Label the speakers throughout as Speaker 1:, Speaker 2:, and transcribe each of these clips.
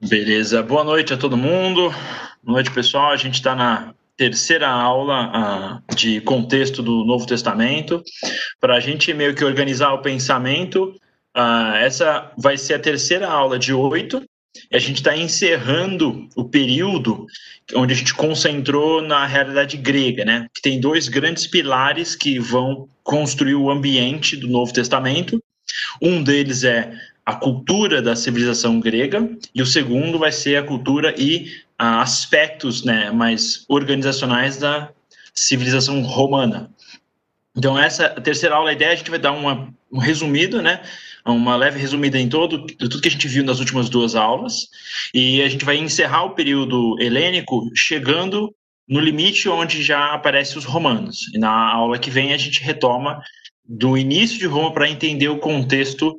Speaker 1: Beleza, boa noite a todo mundo. Boa noite, pessoal. A gente está na terceira aula uh, de contexto do Novo Testamento. Para a gente meio que organizar o pensamento, uh, essa vai ser a terceira aula de oito. E a gente está encerrando o período onde a gente concentrou na realidade grega, né? Que tem dois grandes pilares que vão construir o ambiente do Novo Testamento. Um deles é a cultura da civilização grega e o segundo vai ser a cultura e ah, aspectos né, mais organizacionais da civilização romana. Então essa terceira aula, a ideia a gente vai dar uma, um resumido, né, uma leve resumida em todo tudo que a gente viu nas últimas duas aulas e a gente vai encerrar o período helênico chegando no limite onde já aparecem os romanos. E na aula que vem a gente retoma do início de Roma para entender o contexto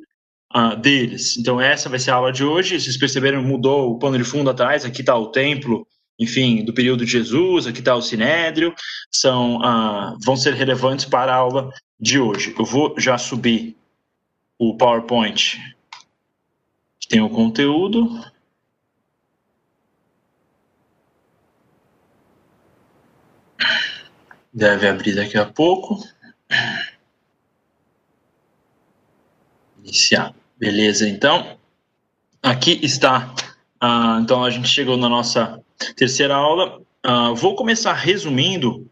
Speaker 1: uh, deles. Então, essa vai ser a aula de hoje. Vocês perceberam, mudou o pano de fundo atrás. Aqui está o templo, enfim, do período de Jesus. Aqui está o sinédrio. São, uh, vão ser relevantes para a aula de hoje. Eu vou já subir o PowerPoint. Tem o conteúdo. Deve abrir daqui a pouco. Iniciar. Beleza, então, aqui está. Uh, então, a gente chegou na nossa terceira aula. Uh, vou começar resumindo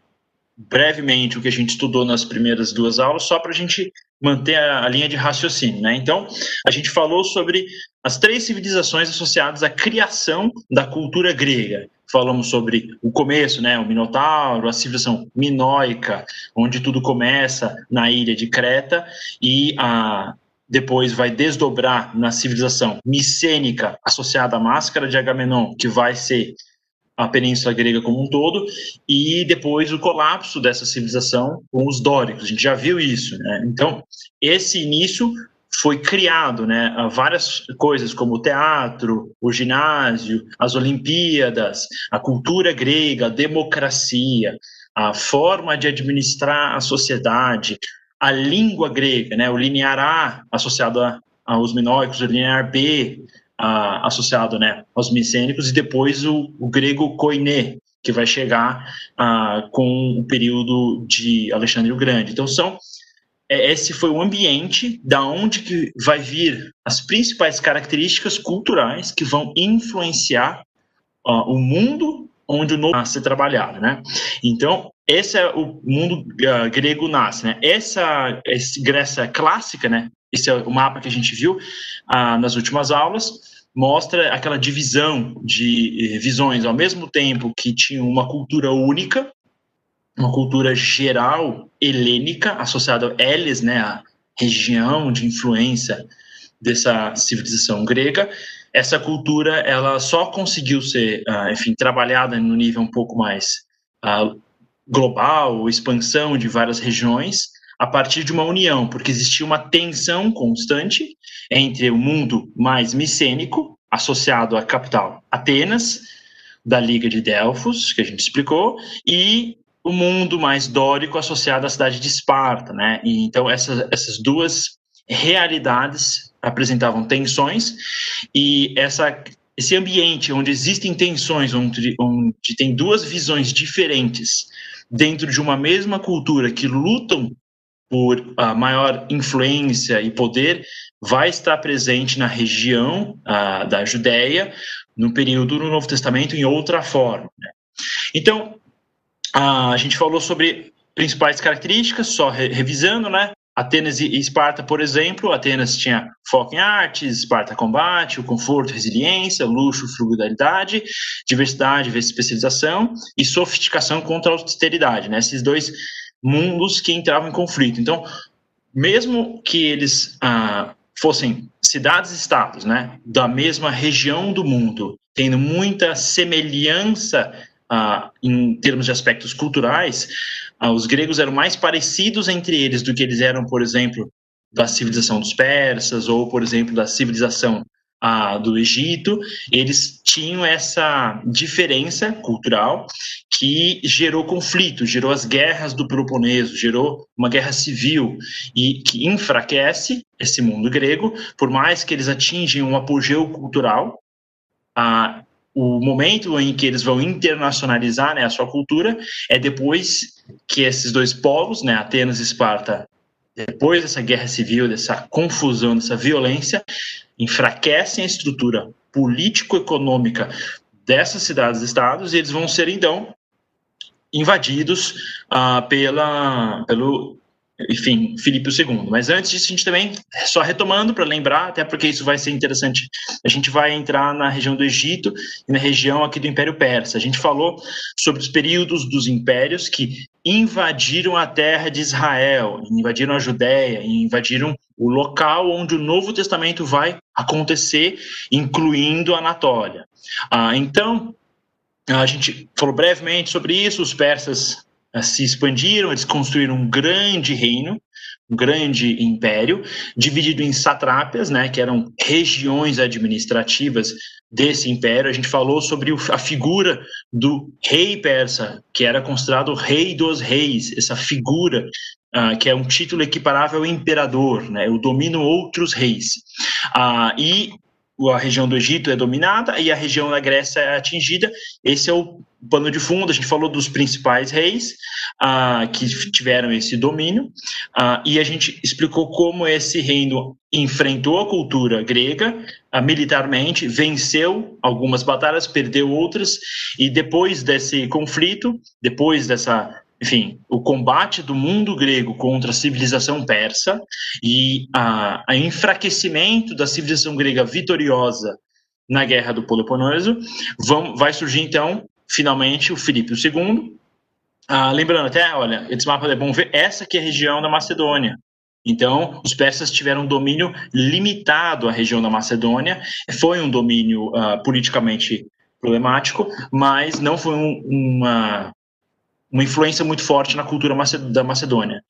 Speaker 1: brevemente o que a gente estudou nas primeiras duas aulas, só para a gente manter a, a, linha de raciocínio. Né? Então, a gente falou sobre as três civilizações associadas à criação da cultura grega. Falamos sobre o começo, né, o Minotauro, a civilização minoica, onde tudo começa na ilha de Creta, e a depois vai desdobrar na civilização micênica associada à máscara de Agamenon, que vai ser a Península Grega como um todo, e depois o colapso dessa civilização com os dóricos. A gente já viu isso. Né? Então, esse início foi criado, né, várias coisas como o teatro, o ginásio, as Olimpíadas, a cultura grega, a democracia, a forma de administrar a sociedade, a língua grega, né, o linear A associado a, aos minoicos, o linear B a, associado né, aos micênicos, e depois o, o grego koiné, que vai chegar a, com o período de Alexandre o Grande. Então, são é, esse foi o ambiente da onde que vai vir as principais características culturais que vão influenciar o mundo onde o novo a ser trabalhado, né? Então, esse é o mundo uh, grego nasce, né? Essa, essa Grécia clássica, né? Esse é o mapa que a gente viu uh, nas últimas aulas, mostra aquela divisão de eh, visões, ao mesmo tempo que tinha uma cultura única, uma cultura geral helênica, associada a Elis, né? A região de influência dessa civilização grega, essa cultura ela só conseguiu ser, uh, enfim, trabalhada no nível um pouco mais global, expansão de várias regiões, a partir de uma união, porque existia uma tensão constante entre o mundo mais micênico, associado à capital Atenas, da Liga de Delfos, que a gente explicou, e o mundo mais dórico associado à cidade de Esparta, né? E, então essas, essas duas realidades apresentavam tensões e essa esse ambiente onde existem tensões, onde, onde tem duas visões diferentes dentro de uma mesma cultura que lutam por a maior influência e poder, vai estar presente na região uh, da Judéia no período do Novo Testamento em outra forma. Né? Então, uh, a gente falou sobre principais características, só re revisando, né? Atenas e Esparta, por exemplo, Atenas tinha foco em artes, Esparta combate, o conforto, resiliência, luxo, frugalidade, diversidade, especialização e sofisticação contra a austeridade, né? Esses dois mundos que entravam em conflito. Então, mesmo que eles ah, fossem cidades-estados, né, da mesma região do mundo, tendo muita semelhança ah, em termos de aspectos culturais, ah, os gregos eram mais parecidos entre eles do que eles eram, por exemplo, da civilização dos persas ou, por exemplo, da civilização ah, do Egito. Eles tinham essa diferença cultural que gerou conflito, gerou as guerras do Peloponeso, gerou uma guerra civil e que enfraquece esse mundo grego, por mais que eles atingem um apogeu cultural, a o momento em que eles vão internacionalizar né, a sua cultura é depois que esses dois povos, né, Atenas e Esparta, depois dessa guerra civil, dessa confusão, dessa violência, enfraquecem a estrutura político-econômica dessas cidades-estados e eles vão ser então invadidos uh, pela, pelo enfim, Filipe II. Mas antes disso, a gente também, só retomando para lembrar, até porque isso vai ser interessante, a gente vai entrar na região do Egito e na região aqui do Império Persa. A gente falou sobre os períodos dos impérios que invadiram a terra de Israel, invadiram a Judéia, invadiram o local onde o Novo Testamento vai acontecer, incluindo a Anatólia. Ah, então, a gente falou brevemente sobre isso, os persas se expandiram, eles construíram um grande reino, um grande império, dividido em satrápias, né, que eram regiões administrativas desse império. A gente falou sobre a figura do rei persa, que era considerado o rei dos reis, essa figura uh, que é um título equiparável ao imperador, né, eu domino outros reis. Uh, e a região do Egito é dominada e a região da Grécia é atingida. Esse é o pano de fundo. A gente falou dos principais reis uh, que tiveram esse domínio uh, e a gente explicou como esse reino enfrentou a cultura grega uh, militarmente, venceu algumas batalhas, perdeu outras e depois desse conflito, depois dessa enfim, o combate do mundo grego contra a civilização persa e a, a enfraquecimento da civilização grega vitoriosa na guerra do Peloponeso, vão, vai surgir então, finalmente, o Filipe II. Ah, lembrando até, olha, esse mapa é bom ver, essa aqui é a região da Macedônia. Então, os persas tiveram um domínio limitado à região da Macedônia, foi um domínio uh, politicamente problemático, mas não foi um, uma uma influência muito forte na cultura da Macedônia.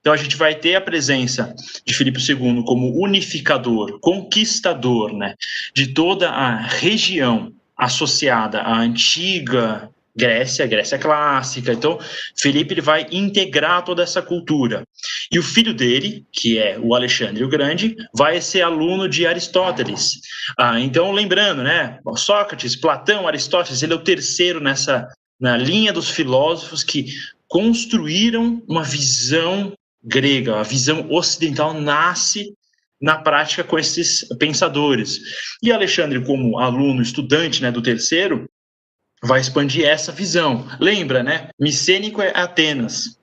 Speaker 1: Então a gente vai ter a presença de Filipe II como unificador, conquistador, né, de toda a região associada à antiga Grécia, Grécia clássica. Então, Felipe ele vai integrar toda essa cultura. E o filho dele, que é o Alexandre o Grande, vai ser aluno de Aristóteles. Ah, então, lembrando, né, Sócrates, Platão, Aristóteles, ele é o terceiro nessa na linha dos filósofos que construíram uma visão grega, a visão ocidental nasce na prática com esses pensadores. E Alexandre, como aluno, estudante né, do terceiro, vai expandir essa visão. Lembra, né? Micênico é Atenas.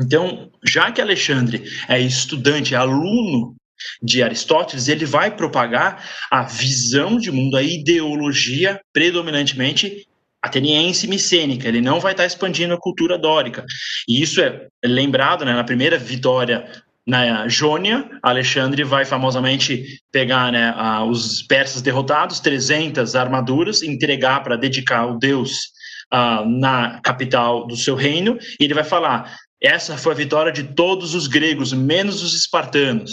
Speaker 1: Então, já que Alexandre é estudante, é aluno de Aristóteles, ele vai propagar a visão de mundo, a ideologia predominantemente ateniense micênica, ele não vai estar expandindo a cultura dórica. E isso é lembrado né, na primeira vitória na Jônia, Alexandre vai famosamente pegar né, os persas derrotados, 300 armaduras, entregar para dedicar ao deus uh, na capital do seu reino, e ele vai falar: essa foi a vitória de todos os gregos, menos os espartanos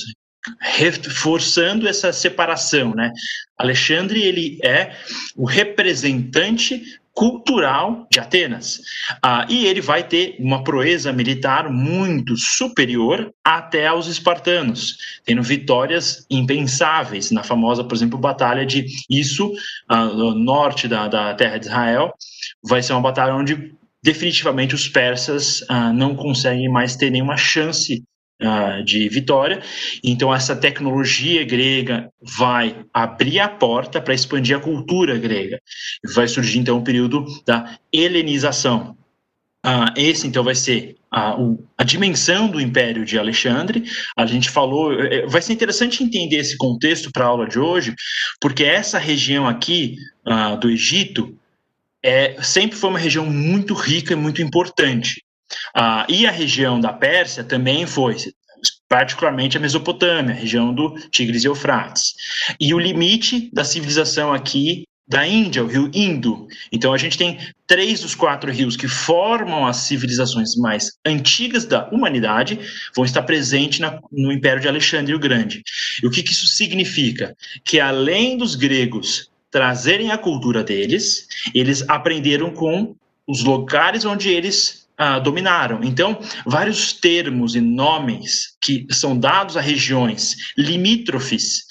Speaker 1: reforçando essa separação, né? Alexandre ele é o representante cultural de Atenas. Ah, e ele vai ter uma proeza militar muito superior até aos espartanos, tendo vitórias impensáveis na famosa, por exemplo, batalha de Isso, ah, no norte da, da terra de Israel. Vai ser uma batalha onde definitivamente os persas ah, não conseguem mais ter nenhuma chance de Vitória. Então, essa tecnologia grega vai abrir a porta para expandir a cultura grega. Vai surgir, então, o período da helenização. Uh, esse, então, vai ser a, a, dimensão do Império de Alexandre. A gente falou, é, vai ser interessante entender esse contexto para a aula de hoje, porque essa região aqui uh, do Egito é, sempre foi uma região muito rica e muito importante. Ah, e a região da Pérsia também foi, particularmente a Mesopotâmia, a região do Tigres e Eufrates. E o limite da civilização aqui da Índia, o rio Indo. Então a gente tem três dos quatro rios que formam as civilizações mais antigas da humanidade vão estar presentes na, no Império de Alexandre o Grande. E o que, que isso significa? Que além dos gregos trazerem a cultura deles, eles aprenderam com os lugares onde eles ah, dominaram. Então, vários termos e nomes que são dados a regiões limítrofes,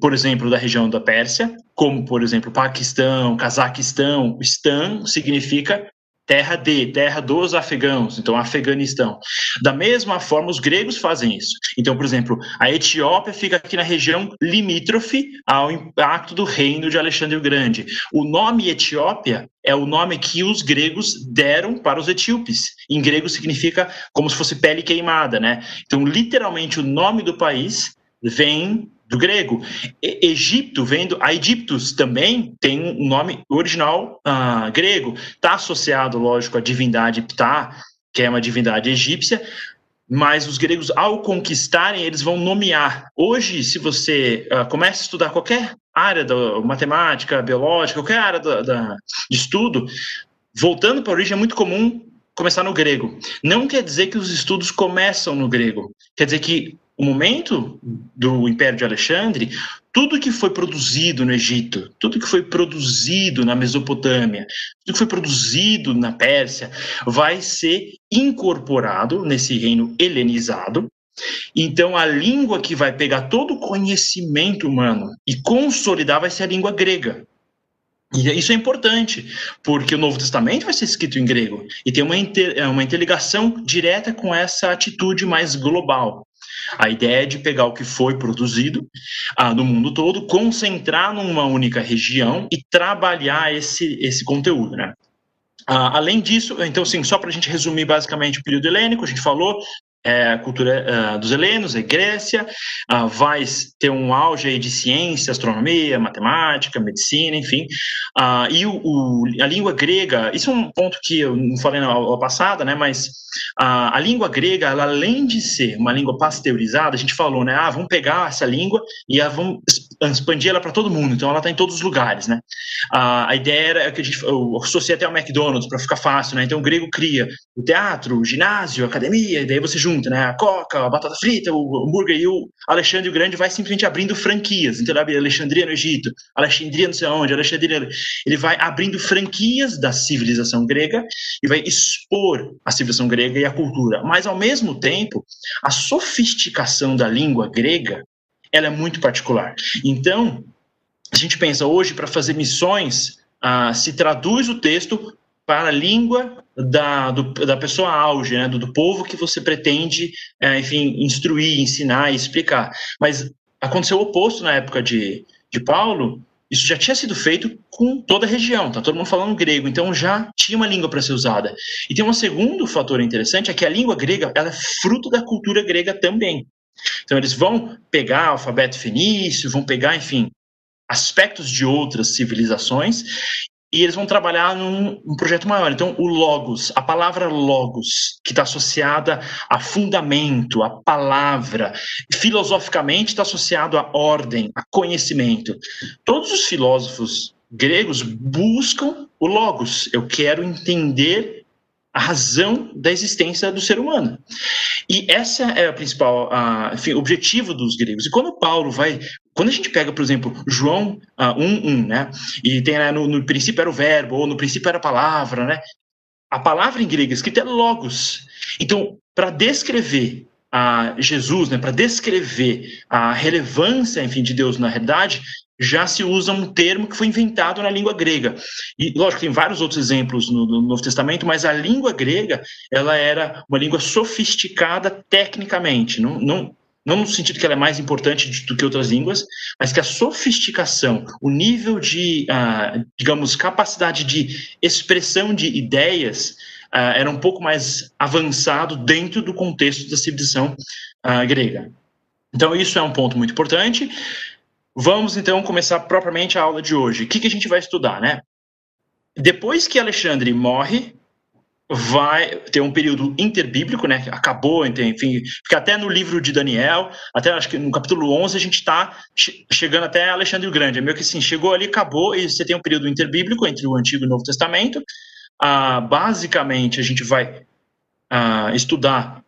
Speaker 1: por exemplo, da região da Pérsia, como, por exemplo, Paquistão, Cazaquistão, Stan significa terra de, terra dos afegãos, então Afeganistão. Da mesma forma, os gregos fazem isso. Então, por exemplo, a Etiópia fica aqui na região limítrofe ao impacto do reino de Alexandre o Grande. O nome Etiópia é o nome que os gregos deram para os etíopes. Em grego significa como se fosse pele queimada, né? Então, literalmente, o nome do país vem do grego. E, Egito, vendo a Egiptus também tem um nome original uh, grego. Está associado, lógico, à divindade Ptah, que é uma divindade egípcia, mas os gregos, ao conquistarem, eles vão nomear. Hoje, se você uh, começa a estudar qualquer área da matemática, biológica, qualquer área da, da, de estudo, voltando para a origem, é muito comum começar no grego. Não quer dizer que os estudos começam no grego. Quer dizer que o momento do Império de Alexandre, tudo que foi produzido no Egito, tudo que foi produzido na Mesopotâmia, tudo que foi produzido na Pérsia, vai ser incorporado nesse reino helenizado. Então, a língua que vai pegar todo o conhecimento humano e consolidar vai ser a língua grega. E isso é importante, porque o Novo Testamento vai ser escrito em grego e tem uma, inter, uma interligação direta com essa atitude mais global. A ideia é de pegar o que foi produzido ah, no mundo todo, concentrar numa única região e trabalhar esse, esse conteúdo, né? Ah, além disso, então, assim, só para a gente resumir basicamente o período helênico, a gente falou é, a cultura uh, dos helenos, a Grécia, uh, vai ter um auge de ciência, astronomia, matemática, medicina, enfim. Uh, e o, o, a língua grega, isso é um ponto que eu não falei na aula passada, né, mas a língua grega, ela, além de ser uma língua pasteurizada, a gente falou, né, ah, vamos pegar essa língua e a, vamos expandir ela para todo mundo, então ela está em todos os lugares, né. a ideia era que a gente associa até ao McDonald's para ficar fácil, né, então o grego cria o teatro, o ginásio, a academia, e daí você junta, né? A Coca, a batata frita, o hambúrguer e o Alexandre o Grande vai simplesmente abrindo franquias. Então ele abre Alexandria no Egito, Alexandria não sei onde, Alexandria. Ele vai abrindo franquias da civilização grega e vai expor a civilização grega e a cultura. Mas ao mesmo tempo, a sofisticação da língua grega ela é muito particular. Então, a gente pensa hoje para fazer missões, ah, se traduz o texto para a língua da, do, da pessoa auge, né, do, do, povo que você pretende, é, enfim, instruir, ensinar e explicar. Mas aconteceu o oposto na época de, de Paulo, isso já tinha sido feito com toda a região, tá todo mundo falando grego, então já tinha uma língua para ser usada. E tem um segundo fator interessante, é que a língua grega ela é fruto da cultura grega também. Então eles vão pegar alfabeto fenício, vão pegar, enfim, aspectos de outras civilizações e eles vão trabalhar num, num, projeto maior. Então, o logos, a palavra logos, que está associada a fundamento, a palavra, filosoficamente está associado à ordem, a conhecimento. Todos os filósofos gregos buscam o logos. Eu quero entender a razão da existência do ser humano. E essa é o principal uh, enfim, objetivo dos gregos. E quando Paulo vai. Quando a gente pega, por exemplo, João uh, 1, 1, né? E tem né, no, no princípio era o verbo, ou no princípio era a palavra, né? A palavra em grego escrita é logos. Então, para descrever a Jesus, né, para descrever a relevância, enfim, de Deus na realidade, já se usa um termo que foi inventado na língua grega. E, lógico, tem vários outros exemplos no, no, Novo Testamento, mas a língua grega, ela era uma língua sofisticada tecnicamente, não, não, não no sentido que ela é mais importante do que outras línguas, mas que a sofisticação, o nível de, ah, digamos, capacidade de expressão de ideias ah, era um pouco mais avançado dentro do contexto da civilização ah, grega. Então, isso é um ponto muito importante. Vamos então começar propriamente a aula de hoje. O que, que a gente vai estudar, né? Depois que Alexandre morre, vai ter um período interbíblico, né? Acabou, enfim, fica até no livro de Daniel, até acho que no capítulo 11 a gente está chegando até Alexandre o Grande. É meio que assim, chegou ali, acabou, e você tem um período interbíblico entre o Antigo e o Novo Testamento. Ah, basicamente, a gente vai ah, estudar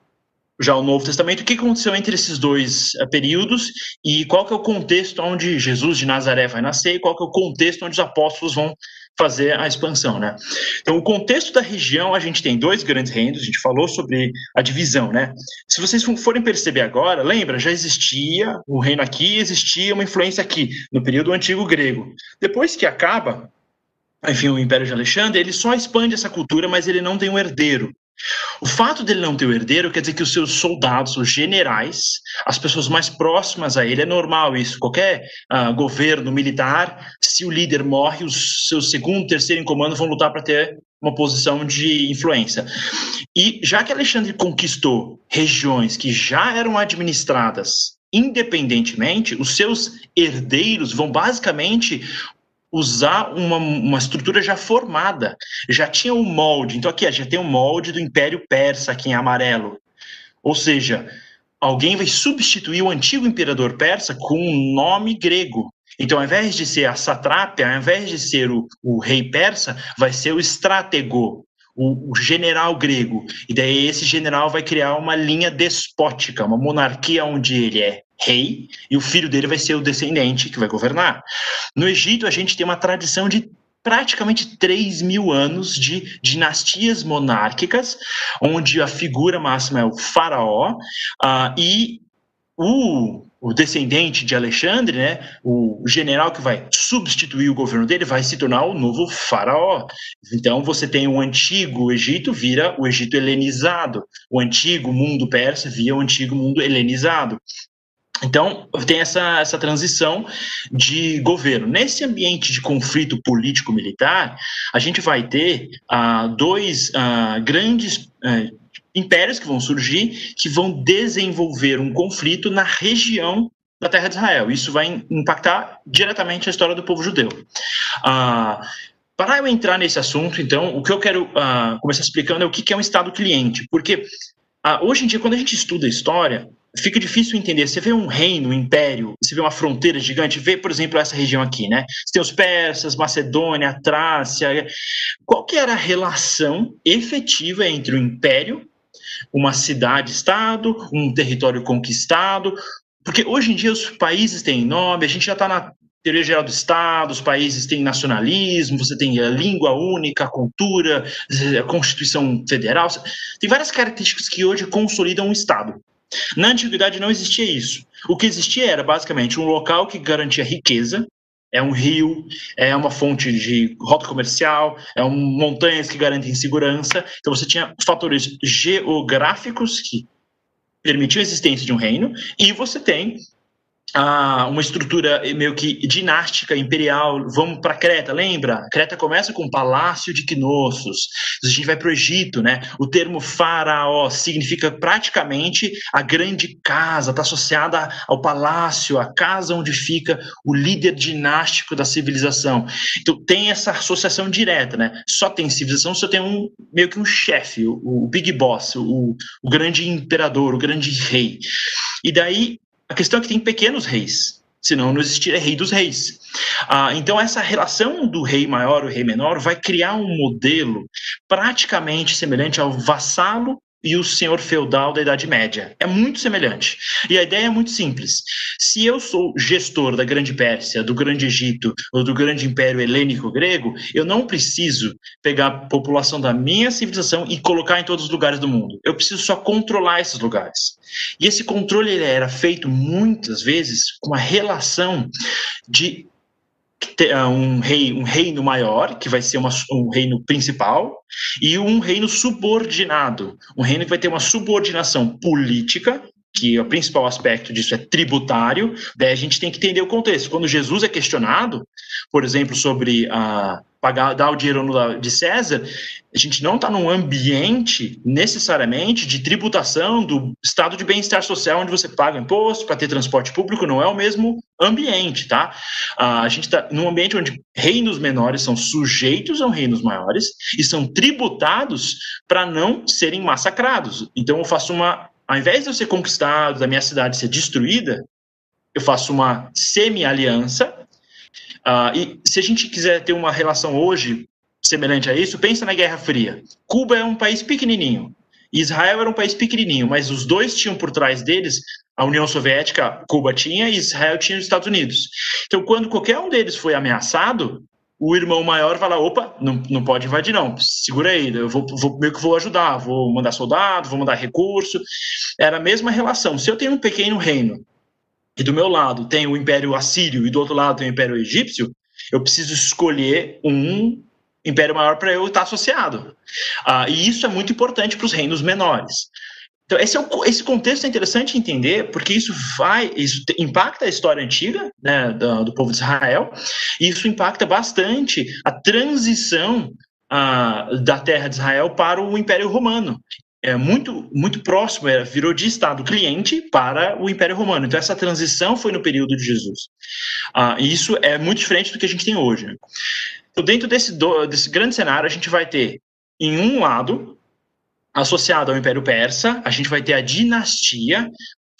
Speaker 1: já o Novo Testamento, o que aconteceu entre esses dois uh, períodos e qual que é o contexto onde Jesus de Nazaré vai nascer e qual que é o contexto onde os apóstolos vão fazer a expansão, né? Então, o contexto da região, a gente tem dois grandes reinos, a gente falou sobre a divisão, né? Se vocês forem perceber agora, lembra, já existia o reino aqui, existia uma influência aqui, no período antigo grego. Depois que acaba, enfim, o Império de Alexandre, ele só expande essa cultura, mas ele não tem um herdeiro. O fato dele não ter o herdeiro quer dizer que os seus soldados, os generais, as pessoas mais próximas a ele, é normal isso. Qualquer uh, governo militar, se o líder morre, os seus segundo, terceiro em comando vão lutar para ter uma posição de influência. E já que Alexandre conquistou regiões que já eram administradas independentemente, os seus herdeiros vão basicamente usar uma, uma estrutura já formada. Já tinha um molde. Então, aqui já tem um molde do Império Persa, aqui em amarelo. Ou seja, alguém vai substituir o antigo imperador persa com um nome grego. Então, ao invés de ser a satrápia, ao invés de ser o, o rei persa, vai ser o estratego, o, o, general grego. E daí esse general vai criar uma linha despótica, uma monarquia onde ele é rei e o filho dele vai ser o descendente que vai governar. No Egito, a gente tem uma tradição de praticamente 3 mil anos de dinastias monárquicas, onde a figura máxima é o faraó, uh, e o, o, descendente de Alexandre, né, o general que vai substituir o governo dele, vai se tornar o novo faraó. Então você tem o antigo Egito vira o Egito helenizado, o antigo mundo persa via o antigo mundo helenizado. Então, tem essa, essa transição de governo. Nesse ambiente de conflito político-militar, a gente vai ter ah, dois ah, grandes ah, impérios que vão surgir, que vão desenvolver um conflito na região da terra de Israel. Isso vai impactar diretamente a história do povo judeu. Ah, para eu entrar nesse assunto, então, o que eu quero ah, começar explicando é o que é um Estado cliente. Porque ah, hoje em dia, quando a gente estuda história, fica difícil entender. Você vê um reino, um império, você vê uma fronteira gigante, vê, por exemplo, essa região aqui, né? Você tem os persas, Macedônia, Trácia. Qual que era a relação efetiva entre o império, uma cidade-estado, um território conquistado? Porque hoje em dia os países têm nome, a gente já está na teoria geral do Estado, os países têm nacionalismo, você tem a língua única, a cultura, a Constituição Federal, tem várias características que hoje consolidam o Estado. Na antiguidade não existia isso. O que existia era basicamente um local que garantia riqueza, é um rio, é uma fonte de rota comercial, é um, montanhas que garantem segurança. Então você tinha fatores geográficos que permitiam a existência de um reino, e você tem uma estrutura meio que dinástica, imperial. Vamos para Creta, lembra? Creta começa com o Palácio de Knossos. A gente vai para o Egito, né? O termo faraó significa praticamente a grande casa, está associada ao palácio, a casa onde fica o líder dinástico da civilização. Então tem essa associação direta, né? Só tem civilização, só tem um meio que um chefe, o, o big boss, o, o grande imperador, o grande rei. E daí a questão é que tem pequenos reis, senão não existiria rei dos reis. Ah, então, essa relação do rei maior e rei menor vai criar um modelo praticamente semelhante ao vassalo e o senhor feudal da Idade Média. É muito semelhante. E a ideia é muito simples. Se eu sou gestor da Grande Pérsia, do Grande Egito ou do Grande Império Helênico Grego, eu não preciso pegar a população da minha civilização e colocar em todos os lugares do mundo. Eu preciso só controlar esses lugares. E esse controle era feito muitas vezes com a relação de um, rei, um reino maior, que vai ser uma, um reino principal, e um reino subordinado, um reino que vai ter uma subordinação política, que o principal aspecto disso é tributário, daí a gente tem que entender o contexto. Quando Jesus é questionado, por exemplo, sobre a pagar, dar o dinheiro no, de César, a gente não está num ambiente necessariamente de tributação do estado de bem-estar social, onde você paga imposto para ter transporte público, não é o mesmo ambiente, tá? a gente está num ambiente onde reinos menores são sujeitos a reinos maiores e são tributados para não serem massacrados. Então eu faço uma, ao invés de eu ser conquistado, da minha cidade ser destruída, eu faço uma semi-aliança Uh, e se a gente quiser ter uma relação hoje semelhante a isso, pensa na Guerra Fria. Cuba é um país pequenininho, Israel era um país pequenininho, mas os dois tinham por trás deles a União Soviética, Cuba tinha, e Israel tinha os Estados Unidos. Então, quando qualquer um deles foi ameaçado, o irmão maior fala, opa, não, não pode invadir não, segura aí, eu vou, vou meio que vou ajudar, vou mandar soldado, vou mandar recurso. Era a mesma relação. Se eu tenho um pequeno reino e do meu lado tem o Império Assírio e do outro lado tem o Império Egípcio, eu preciso escolher um império maior para eu estar associado. Ah, e isso é muito importante para os reinos menores. Então, esse, é o, esse contexto é interessante entender, porque isso vai, isso impacta a história antiga né, do, do povo de Israel, e isso impacta bastante a transição uh, da terra de Israel para o Império Romano. É muito, muito próximo, era, virou de Estado cliente para o Império Romano. Então, essa transição foi no período de Jesus. Uh, e isso é muito diferente do que a gente tem hoje. Então, dentro desse, do, desse grande cenário, a gente vai ter, em um lado, associado ao Império Persa, a gente vai ter a dinastia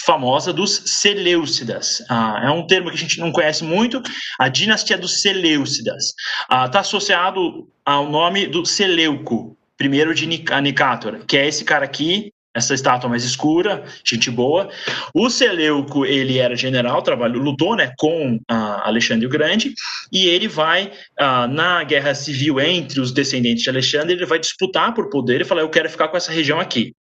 Speaker 1: famosa dos Seleucidas. Ah, é um termo que a gente não conhece muito, a dinastia dos Seleucidas. Está ah, tá associado ao nome do Seleuco, primeiro de Nicátor, que é esse cara aqui, essa estátua mais escura, gente boa. O Seleuco, ele era general, trabalhou, lutou né, com uh, Alexandre o Grande, e ele vai, uh, na guerra civil entre os descendentes de Alexandre, ele vai disputar por poder e falar, eu quero ficar com essa região aqui.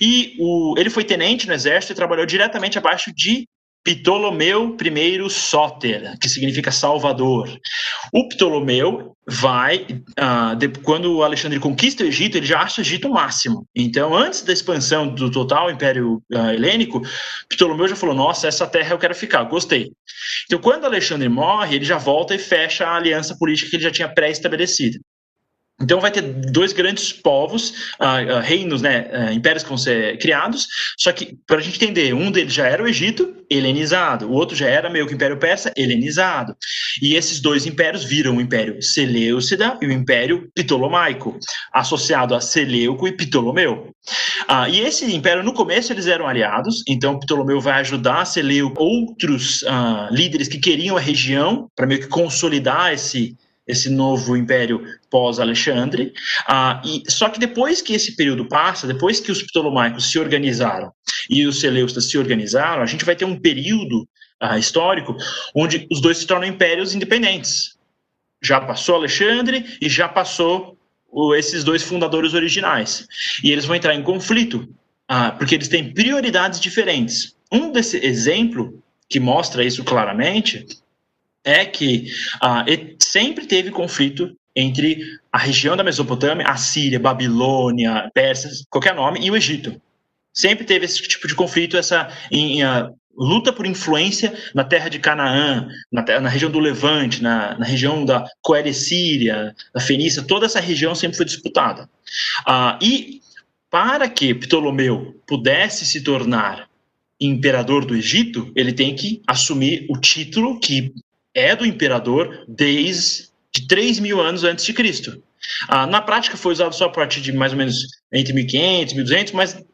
Speaker 1: E o, ele foi tenente no exército e trabalhou diretamente abaixo de Ptolomeu I Sóter, que significa Salvador. O Ptolomeu vai, uh, de, quando Alexandre conquista o Egito, ele já acha o Egito o máximo. Então, antes da expansão do total Império uh, Helênico, Ptolomeu já falou: Nossa, essa terra eu quero ficar, gostei. Então, quando Alexandre morre, ele já volta e fecha a aliança política que ele já tinha pré-estabelecida. Então vai ter dois grandes povos, uh, uh, reinos, né, uh, impérios que vão ser criados, só que para a gente entender, um deles já era o Egito, helenizado, o outro já era meio que o Império Persa, helenizado. E esses dois impérios viram o Império Seleucida e o Império Ptolomaico, associado a Seleuco e Ptolomeu. e esse império, no começo, eles eram aliados, então Ptolomeu vai ajudar Seleuco, outros líderes que queriam a região, para meio que consolidar esse esse novo império pós-Alexandre. Ah, e só que depois que esse período passa, depois que os ptolomaicos se organizaram e os seleucidas se organizaram, a gente vai ter um período ah, histórico onde os dois se tornam impérios independentes. Já passou Alexandre e já passou o, esses dois fundadores originais. E eles vão entrar em conflito, ah, porque eles têm prioridades diferentes. Um desse exemplo que mostra isso claramente é que ah, sempre teve conflito entre a região da Mesopotâmia, a Síria, Babilônia, Pérsia, qualquer nome, e o Egito. Sempre teve esse tipo de conflito, essa em, em, uh, luta por influência na terra de Canaã, na, na região do Levante, na, na região da Coére Síria, da Fenícia, toda essa região sempre foi disputada. Uh, e para que Ptolomeu pudesse se tornar imperador do Egito, ele tem que assumir o título que é do imperador desde 3 mil anos antes de Cristo. Ah, na prática foi usado só a partir de mais ou menos entre 1500 e 1200, mas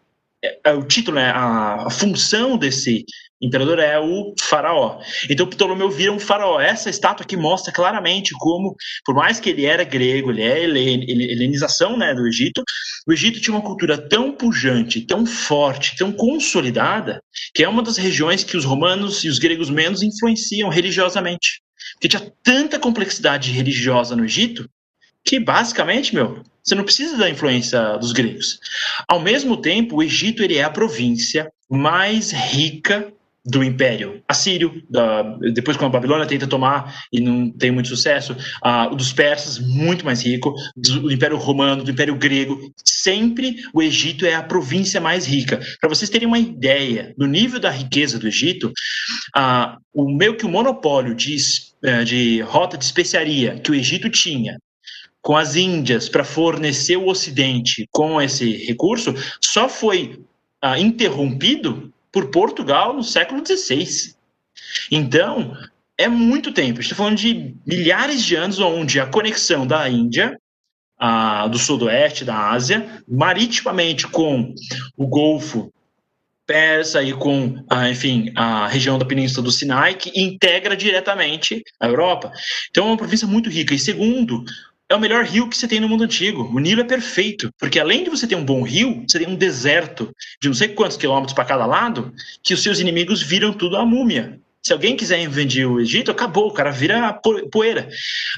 Speaker 1: é, é, o título, né, a, a, função desse imperador é o faraó. Então Ptolomeu vira um faraó. Essa estátua aqui mostra claramente como, por mais que ele era grego, ele é helen, helenização né, do Egito, o Egito tinha uma cultura tão pujante, tão forte, tão consolidada, que é uma das regiões que os romanos e os gregos menos influenciam religiosamente. Porque tinha tanta complexidade religiosa no Egito que basicamente, meu, você não precisa da influência dos gregos. Ao mesmo tempo, o Egito ele é a província mais rica do Império Assírio, da, depois quando a Babilônia tenta tomar e não tem muito sucesso, uh, dos persas, muito mais rico, do Império Romano, do Império Grego, sempre o Egito é a província mais rica. Para vocês terem uma ideia do nível da riqueza do Egito, o meio que o monopólio de, uh, de rota de especiaria que o Egito tinha com as Índias para fornecer o Ocidente com esse recurso só foi uh, interrompido por Portugal no século XVI. Então, é muito tempo. A está falando de milhares de anos onde a conexão da Índia, uh, do sudoeste da Ásia, maritimamente com o Golfo Persa e com, uh, enfim, a região da Península do Sinai, que integra diretamente a Europa. Então, é uma província muito rica. E segundo, é o melhor rio que você tem no mundo antigo. O Nilo é perfeito, porque além de você ter um bom rio, você tem um deserto de não sei quantos quilômetros para cada lado, que os seus inimigos viram tudo a múmia. Se alguém quiser invadir o Egito, acabou, o cara vira poeira.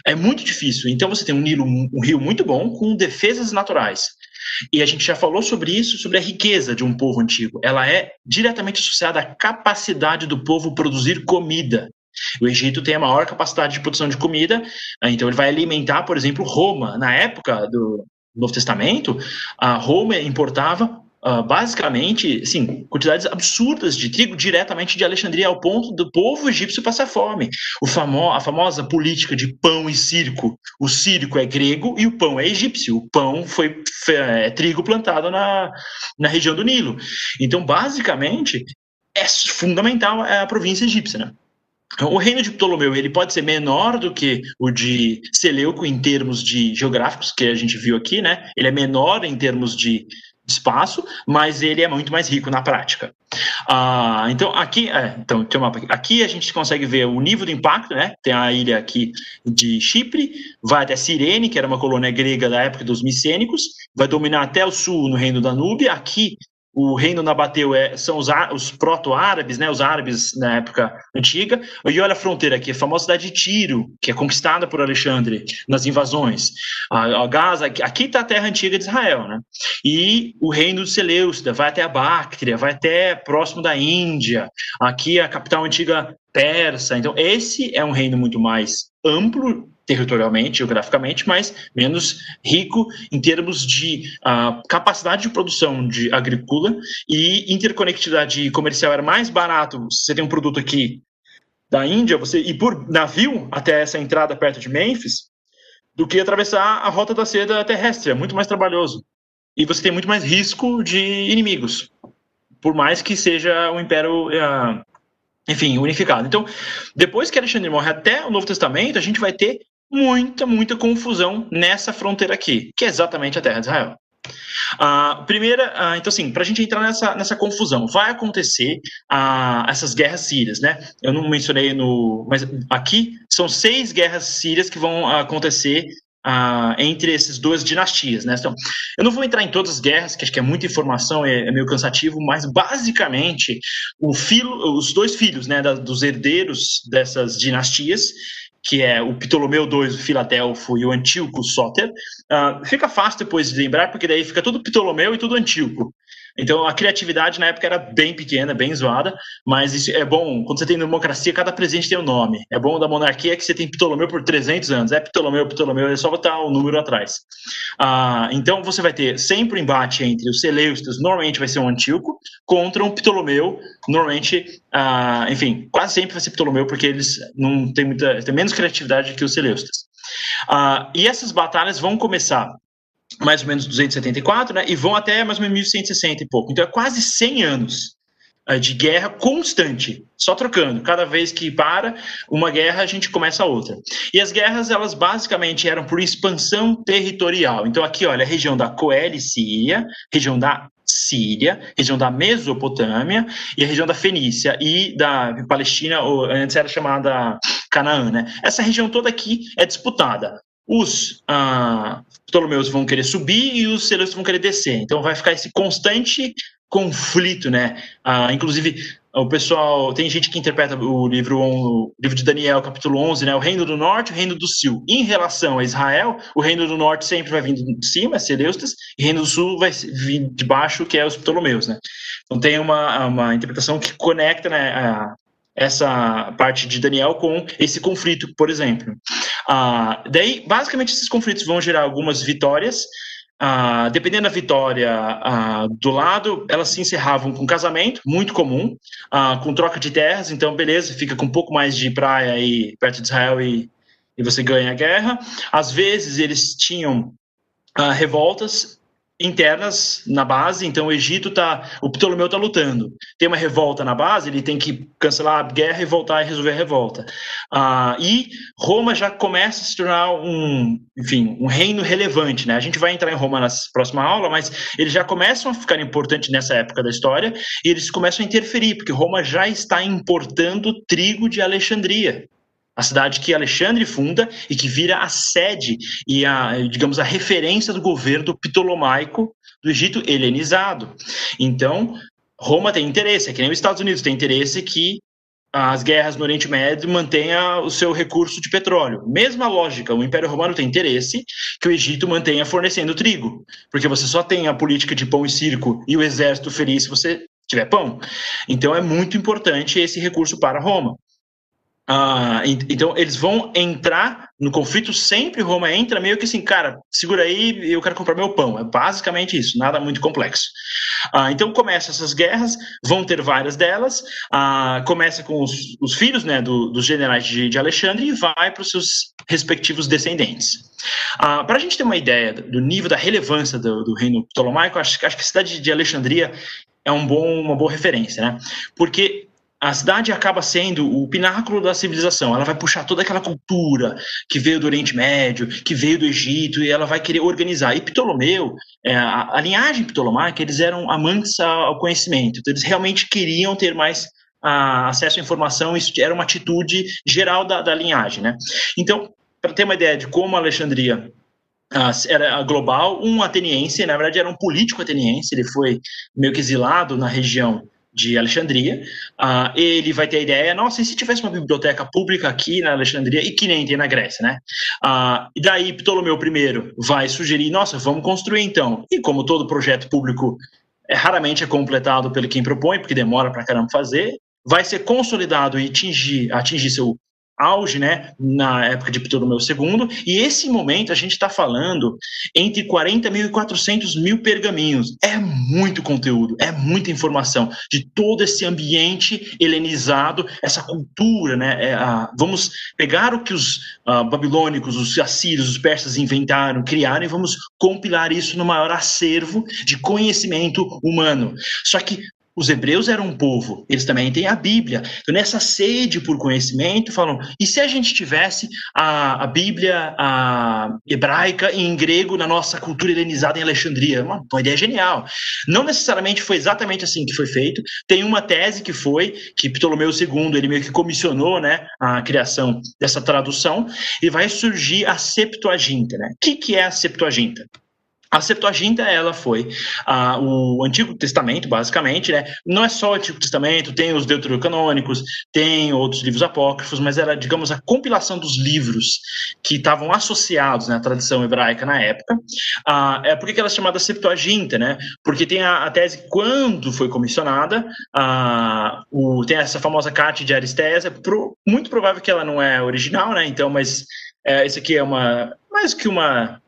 Speaker 1: É muito difícil. Então você tem um Nilo, um rio muito bom com defesas naturais. E a gente já falou sobre isso, sobre a riqueza de um povo antigo. Ela é diretamente associada à capacidade do povo produzir comida. O Egito tem a maior capacidade de produção de comida, né? então ele vai alimentar, por exemplo, Roma. Na época do Novo Testamento, a Roma importava Uh, basicamente, assim, quantidades absurdas de trigo diretamente de Alexandria, ao ponto do povo egípcio passar fome. O famo a famosa política de pão e circo. O circo é grego e o pão é egípcio. O pão foi, é, trigo plantado na, na região do Nilo. Então, basicamente, é fundamental a província egípcia, né? O reino de Ptolomeu ele pode ser menor do que o de Seleuco em termos de geográficos que a gente viu aqui, né? Ele é menor em termos de espaço, mas ele é muito mais rico na prática. Ah, então aqui, é, então tem um mapa aqui. aqui a gente consegue ver o nível do impacto, né? Tem a ilha aqui de Chipre, vai até Cirene, que era uma colônia grega da época dos micênicos, vai dominar até o sul no reino da Núbia. Aqui o reino nabateu é, são os, os proto-árabes, né, os árabes na época antiga. E olha a fronteira aqui, a famosa cidade de Tiro, que é conquistada por Alexandre nas invasões. A, a Gaza, aqui está a terra antiga de Israel, né? E o reino de Seleucida vai até a Báctria, vai até próximo da Índia. Aqui a capital antiga persa. Então esse é um reino muito mais amplo territorialmente, geograficamente, mas menos rico em termos de uh, capacidade de produção de agrícola e interconectividade comercial era mais barato. Você tem um produto aqui da Índia, você ir por navio até essa entrada perto de Memphis, do que atravessar a rota da seda terrestre, é muito mais trabalhoso. E você tem muito mais risco de inimigos, por mais que seja um império uh, enfim, unificado. Então, depois que Alexandre morre até o Novo Testamento, a gente vai ter muita, muita confusão nessa fronteira aqui, que é exatamente a terra de Israel. Uh, primeira, uh, então assim, para a gente entrar nessa, nessa confusão, vai acontecer uh, essas guerras sírias, né? Eu não mencionei no, mas aqui são seis guerras sírias que vão acontecer Uh, entre essas duas dinastias. Né? Então, eu não vou entrar em todas as guerras, que acho que é muita informação, é, é meio cansativo, mas basicamente o filo, os dois filhos né, da, dos herdeiros dessas dinastias que é o Ptolomeu II, o Filadelfo e o Antíoco Sóter. Uh, fica fácil depois de lembrar, porque daí fica tudo Ptolomeu e tudo Antíoco. Então a criatividade na época era bem pequena, bem zoada, mas isso é bom. Quando você tem democracia, cada presidente tem um nome. É bom da monarquia que você tem Ptolomeu por 300 anos. É Ptolomeu, Ptolomeu, é só botar o um número atrás. Ah, então você vai ter sempre o um embate entre os Seleucidas, normalmente vai ser um Antíoco, contra um Ptolomeu, normalmente, ah, enfim, quase sempre vai ser Ptolomeu, porque eles não têm muita, têm menos criatividade que os Seleucidas. Ah, e essas batalhas vão começar mais ou menos 274, né, e vão até mais ou menos 1160 e pouco. Então é quase 100 anos uh, de guerra constante, só trocando. Cada vez que para uma guerra, a gente começa outra. E as guerras, elas basicamente eram por expansão territorial. Então aqui, olha, a região da Coele Síria, região da Síria, região da Mesopotâmia e a região da Fenícia e da Palestina, ou antes era chamada Canaã, né? Essa região toda aqui é disputada os ah, Ptolomeus vão querer subir e os Seleucidas vão querer descer. Então vai ficar esse constante conflito, né? Ah, inclusive, o pessoal, tem gente que interpreta o livro, o livro de Daniel, capítulo 11, né? O reino do norte, o reino do sul. Em relação a Israel, o reino do norte sempre vai vindo de cima, Seleucidas, e o reino do sul vai vir de baixo, que é os Ptolomeus, né? Então tem uma, uma interpretação que conecta né, a, essa parte de Daniel com esse conflito, por exemplo. Ah, daí, basicamente, esses conflitos vão gerar algumas vitórias. Ah, dependendo da vitória ah, do lado, elas se encerravam com casamento, muito comum, com troca de terras. Então, beleza, fica com um pouco mais de praia aí perto de Israel e, e você ganha a guerra. Às vezes, eles tinham revoltas internas na base, então o Egito tá, o Ptolomeu tá lutando. Tem uma revolta na base, ele tem que cancelar a guerra e voltar e resolver a revolta. Ah, e Roma já começa a se tornar um, enfim, um reino relevante, né? A gente vai entrar em Roma na próxima aula, mas eles já começam a ficar importantes nessa época da história e eles começam a interferir, porque Roma já está importando trigo de Alexandria a cidade que Alexandre funda e que vira a sede e a, digamos, a referência do governo ptolomaico do Egito helenizado. Então, Roma tem interesse, é que nem os Estados Unidos tem interesse que as guerras no Oriente Médio mantenha o seu recurso de petróleo. Mesma lógica, o Império Romano tem interesse que o Egito mantenha fornecendo trigo, porque você só tem a política de pão e circo e o exército feliz se você tiver pão. Então é muito importante esse recurso para Roma. Ah, então eles vão entrar no conflito sempre. Roma entra meio que assim, cara, segura aí, eu quero comprar meu pão. É basicamente isso, nada muito complexo. Ah, então começa essas guerras, vão ter várias delas. Ah, começa com os, os filhos, né, do, dos generais de, de, Alexandre e vai para os seus respectivos descendentes. Ah, para a gente ter uma ideia do nível da relevância do, do reino ptolomaico, acho, acho que a cidade de Alexandria é um bom, uma boa referência, né? Porque a cidade acaba sendo o pináculo da civilização. Ela vai puxar toda aquela cultura que veio do Oriente Médio, que veio do Egito, e ela vai querer organizar. E Ptolomeu, é, a, a, linhagem ptolomaica, eles eram amantes ao conhecimento. Então, eles realmente queriam ter mais a, acesso à informação. Isso era uma atitude geral da, da linhagem, né? Então, para ter uma ideia de como Alexandria era global, um ateniense, na verdade era um político ateniense, ele foi meio que exilado na região de Alexandria, uh, ele vai ter a ideia, nossa, e se tivesse uma biblioteca pública aqui na Alexandria e que nem tem na Grécia, né? Uh, e daí Ptolomeu I vai sugerir, nossa, vamos construir então. E como todo projeto público é, raramente é completado pelo quem propõe, porque demora para caramba fazer, vai ser consolidado e atingir, atingir seu auge, né, na época de Ptolomeu II, e esse momento a gente está falando entre 40 mil e 400 mil pergaminhos. É muito conteúdo, é muita informação de todo esse ambiente helenizado, essa cultura, né? É, a, vamos pegar o que os uh, babilônicos, os assírios, os persas inventaram, criaram, e vamos compilar isso no maior acervo de conhecimento humano. Só que os hebreus eram um povo, eles também têm a Bíblia. Então, nessa sede por conhecimento, falam: e se a gente tivesse a, a Bíblia a hebraica em grego na nossa cultura helenizada em Alexandria? Uma, uma ideia genial. Não necessariamente foi exatamente assim que foi feito. Tem uma tese que foi que Ptolomeu II ele meio que comissionou, né, a criação dessa tradução e vai surgir a Septuaginta, né? O que, que é a Septuaginta? A Septuaginta, ela foi ah, o Antigo Testamento, basicamente, né? Não é só o Antigo Testamento, tem os deuterocanônicos, tem outros livros apócrifos, mas era, digamos, a compilação dos livros que estavam associados né, à tradição hebraica na época. Ah, é por que ela é chamada Septuaginta, né? Porque tem a, a tese quando foi comissionada, ah, o, tem essa famosa carta de Aristésia, pro, muito provável que ela não é original, né? Então, mas é, esse aqui é uma mais que uma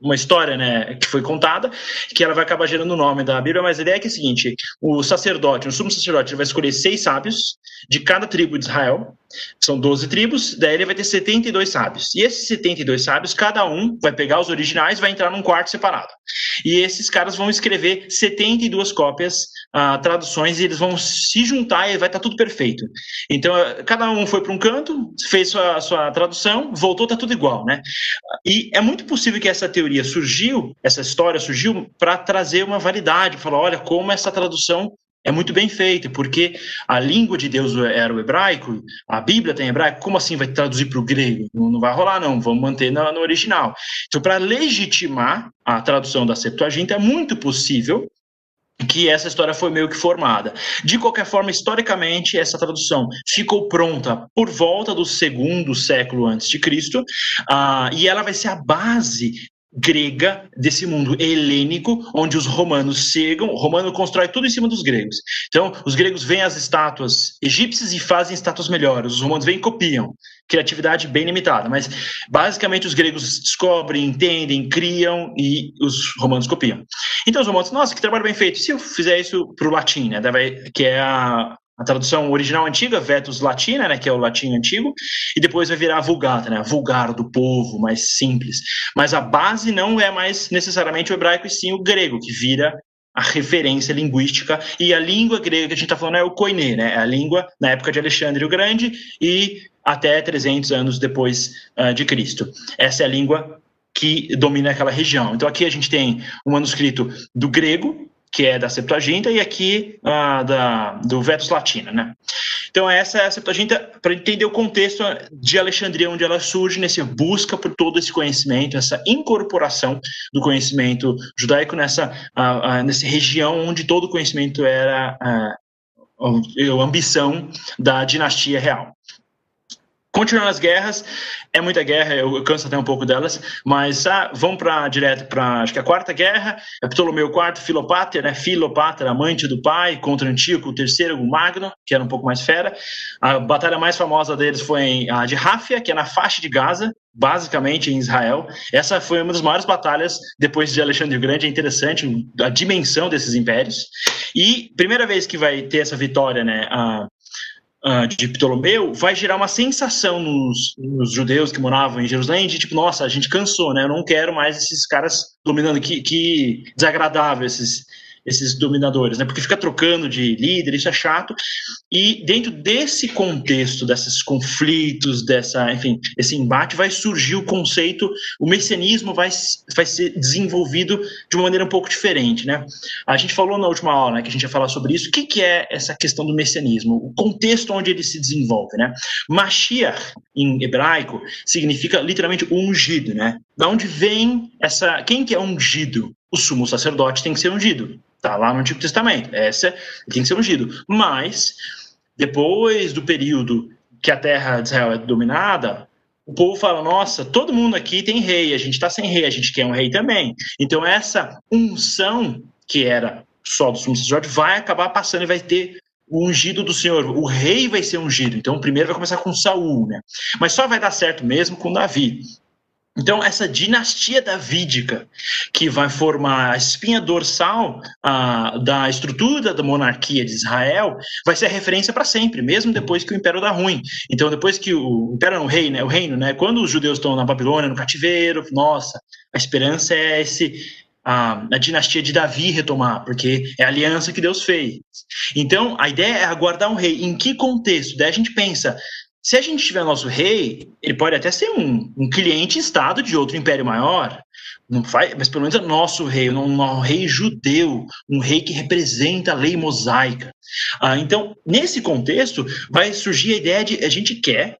Speaker 1: uma história né, que foi contada, que ela vai acabar gerando o nome da Bíblia, mas a ideia é que é a seguinte: o sacerdote, o sumo sacerdote, vai escolher seis sábios de cada tribo de Israel, são 12 tribos, daí ele vai ter 72 sábios. E esses 72 sábios, cada um vai pegar os originais vai entrar num quarto separado. E esses caras vão escrever 72 cópias, uh, traduções, e eles vão se juntar e vai estar tá tudo perfeito. Então, uh, cada um foi para um canto, fez sua, sua tradução, voltou, está tudo igual, né? E é muito possível que essa teoria surgiu, essa história surgiu para trazer uma validade, falar, olha, como essa tradução é muito bem feito, porque a língua de Deus era o hebraico, a Bíblia tem hebraico, como assim vai traduzir para o grego? Não, não, vai rolar, não, vamos manter no, no original. Então, para legitimar a tradução da Septuaginta, é muito possível que essa história foi meio que formada. De qualquer forma, historicamente, essa tradução ficou pronta por volta do segundo século antes de Cristo, uh, e ela vai ser a base grega desse mundo helênico, onde os romanos chegam, o romano constrói tudo em cima dos gregos. Então, os gregos veem as estátuas egípcias e fazem estátuas melhores, os romanos vêm e copiam. Criatividade bem limitada, mas basicamente os gregos descobrem, entendem, criam e os romanos copiam. Então os romanos, nossa, que trabalho bem feito. Se eu fizer isso para o latim, né, que é a, a tradução original antiga, Vetus Latina, né, que é o latim antigo, e depois vai virar Vulgata, né, vulgar do povo, mais simples. Mas a base não é mais necessariamente o hebraico, e sim o grego, que vira a referência linguística, e a língua grega que a gente está falando é o koiné, né, é a língua na época de Alexandre o Grande e até 300 anos depois uh, de Cristo. Essa é a língua que domina aquela região. Então aqui a gente tem um manuscrito do grego, que é da Septuaginta, e aqui uh, da, do Vetus Latina, né? Então essa é a Septuaginta para entender o contexto de Alexandria, onde ela surge nessa busca por todo esse conhecimento, essa incorporação do conhecimento judaico nessa, uh, uh, nessa região onde todo o conhecimento era a ambição da dinastia real. Continuando as guerras, é muita guerra, eu canso até um pouco delas, mas ah, vamos para direto para acho que a quarta guerra, é Ptolomeu IV, Filopáter, né? Filopáter, amante do pai, contra Antíoco III, o Magno, que era um pouco mais fera. A batalha mais famosa deles foi a de Ráfia, que é na faixa de Gaza, basicamente em Israel. Essa foi uma das maiores batalhas depois de Alexandre o Grande, é interessante a dimensão desses impérios. E primeira vez que vai ter essa vitória, né? A, uh, de Ptolomeu vai gerar uma sensação nos, nos, judeus que moravam em Jerusalém de tipo, nossa, a gente cansou, né? Eu não quero mais esses caras dominando, que, que desagradável esses, esses dominadores, né? Porque fica trocando de líder, isso é chato. E dentro desse contexto, desses conflitos, dessa, enfim, esse embate, vai surgir o conceito, o messianismo vai, vai ser desenvolvido de uma maneira um pouco diferente, né? A gente falou na última aula, né, que a gente ia falar sobre isso. O que, que é essa questão do messianismo? O contexto onde ele se desenvolve, né? Mashiach, em hebraico, significa literalmente ungido, né? Da onde vem essa... Quem que é ungido? O sumo sacerdote tem que ser ungido. Tá lá no Antigo Testamento. Essa tem que ser ungido. Mas, depois do período que a terra de Israel é dominada, o povo fala: nossa, todo mundo aqui tem rei, a gente está sem rei, a gente quer um rei também. Então, essa unção que era só do sumo sacerdote vai acabar passando e vai ter o ungido do Senhor. O rei vai ser ungido. Então, primeiro vai começar com Saul, né? Mas só vai dar certo mesmo com Davi. Então, essa dinastia davídica, que vai formar a espinha dorsal ah, da estrutura da monarquia de Israel, vai ser a referência para sempre, mesmo depois que o império dá ruim. Então, depois que o, o império, o rei, né, o reino, né, quando os judeus estão na Babilônia, no cativeiro, nossa, a esperança é esse a, a, dinastia de Davi retomar, porque é a aliança que Deus fez. Então, a ideia é aguardar um rei. Em que contexto? Daí a gente pensa, se a gente tiver nosso rei, ele pode até ser um, um cliente estado de outro império maior, não faz, mas pelo menos é nosso rei, um, um rei judeu, um rei que representa a lei mosaica. Ah, então, nesse contexto, vai surgir a ideia de a gente quer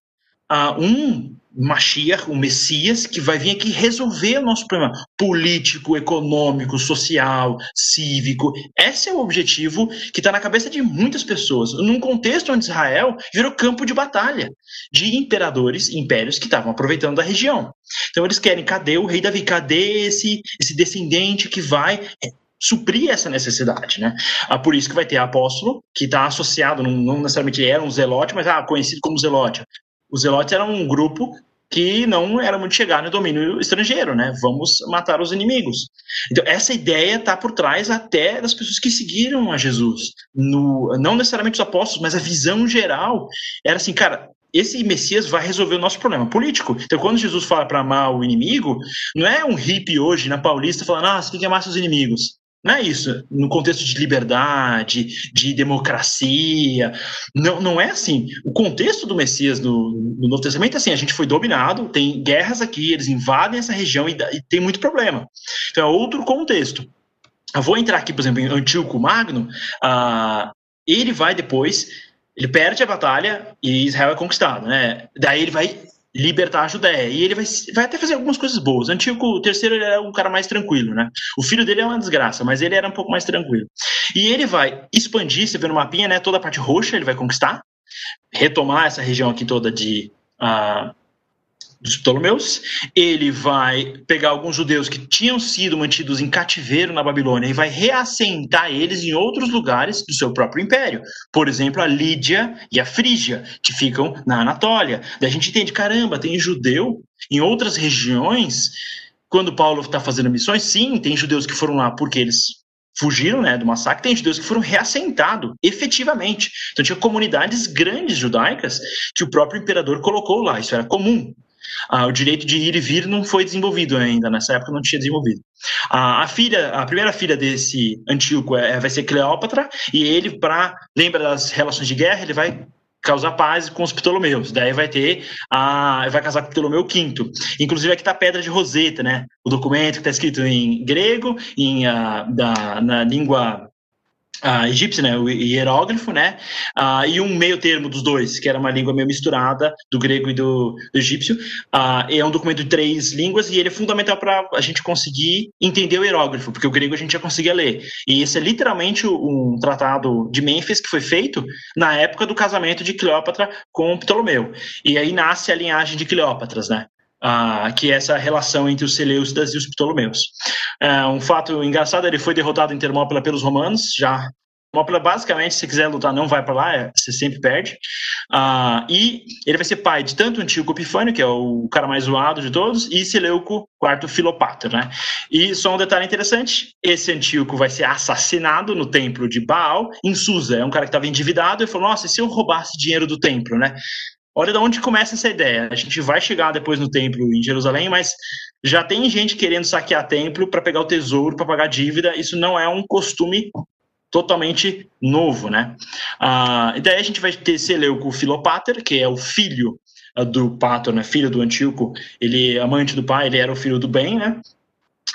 Speaker 1: ah, um Mashiach, o Messias, que vai vir aqui resolver o nosso problema político, econômico, social, cívico. Esse é o objetivo que está na cabeça de muitas pessoas, num contexto onde Israel virou campo de batalha de imperadores, impérios que estavam aproveitando da região. Então eles querem, cadê o rei Davi? Cadê esse, esse descendente que vai suprir essa necessidade, né? Ah, por isso que vai ter apóstolo, que está associado, não, não necessariamente era um zelote, mas ah, conhecido como zelote. Os zelotes eram um grupo que não era muito chegar no domínio estrangeiro, né? Vamos matar os inimigos. Então, essa ideia está por trás até das pessoas que seguiram a Jesus. No, não necessariamente os apóstolos, mas a visão geral era assim, cara, esse Messias vai resolver o nosso problema político. Então, quando Jesus fala para amar o inimigo, não é um hippie hoje na Paulista falando, ah, você tem que amar seus inimigos. Não é isso, no contexto de liberdade, de democracia. Não, não é assim. O contexto do Messias no, no Novo Testamento é assim: a gente foi dominado, tem guerras aqui, eles invadem essa região e, e tem muito problema. Então é outro contexto. Eu vou entrar aqui, por exemplo, em Antíoco Magno. Uh, ele vai depois, ele perde a batalha e Israel é conquistado, né? Daí ele vai libertar a Judéia. E ele vai, vai até fazer algumas coisas boas. Antíoco terceiro ele era um cara mais tranquilo, né? O filho dele é uma desgraça, mas ele era um pouco mais tranquilo. E ele vai expandir, você vê no mapinha, né? Toda a parte roxa ele vai conquistar, retomar essa região aqui toda de uh, dos Ptolomeus, ele vai pegar alguns judeus que tinham sido mantidos em cativeiro na Babilônia e vai reassentar eles em outros lugares do seu próprio império. Por exemplo, a Lídia e a Frígia, que ficam na Anatólia. Daí a gente entende, caramba, tem judeu em outras regiões. Quando Paulo está fazendo missões, sim, tem judeus que foram lá porque eles fugiram né, do massacre, tem judeus que foram reassentados efetivamente. Então tinha comunidades grandes judaicas que o próprio imperador colocou lá, isso era comum. Ah, o direito de ir e vir não foi desenvolvido ainda, nessa época não tinha desenvolvido. Ah, a filha, a primeira filha desse Antíoco é, vai ser Cleópatra, e ele, para lembra das relações de guerra, ele vai causar paz com os Ptolomeus. Daí vai ter a vai casar com Ptolomeu V. Inclusive aqui está a pedra de Roseta, né? O documento que está escrito em grego, em uh, da, na língua uh, egípcio, né, o hierógrafo, né, uh, e um meio termo dos dois, que era uma língua meio misturada do grego e do, do egípcio. Uh, é um documento de três línguas e ele é fundamental para a gente conseguir entender o hierógrafo, porque o grego a gente já conseguia ler. E esse é literalmente um tratado de Mênfis que foi feito na época do casamento de Cleópatra com Ptolomeu. E aí nasce a linhagem de Cleópatras, né? Uh, que é essa relação entre os Seleucidas e os Ptolomeus. Uh, um fato engraçado, ele foi derrotado em Termópila pelos romanos, já Termópila, basicamente, se quiser lutar, não vai para lá, é, você sempre perde. Uh, e ele vai ser pai de tanto Antíoco Epifânio, que é o cara mais zoado de todos, e Seleuco IV Filopator, né? E só um detalhe interessante, esse Antíoco vai ser assassinado no templo de Baal, em Susa, é um cara que estava endividado, e falou, nossa, e se eu roubasse dinheiro do templo, né? Olha de onde começa essa ideia. A gente vai chegar depois no templo em Jerusalém, mas já tem gente querendo saquear templo para pegar o tesouro, para pagar dívida. Isso não é um costume totalmente novo, né? Ah, e daí a gente vai ter Seleuco Filopater, que é o filho ah, do Pator, né? Filho do Antíoco. Ele, amante do pai, ele era o filho do bem, né?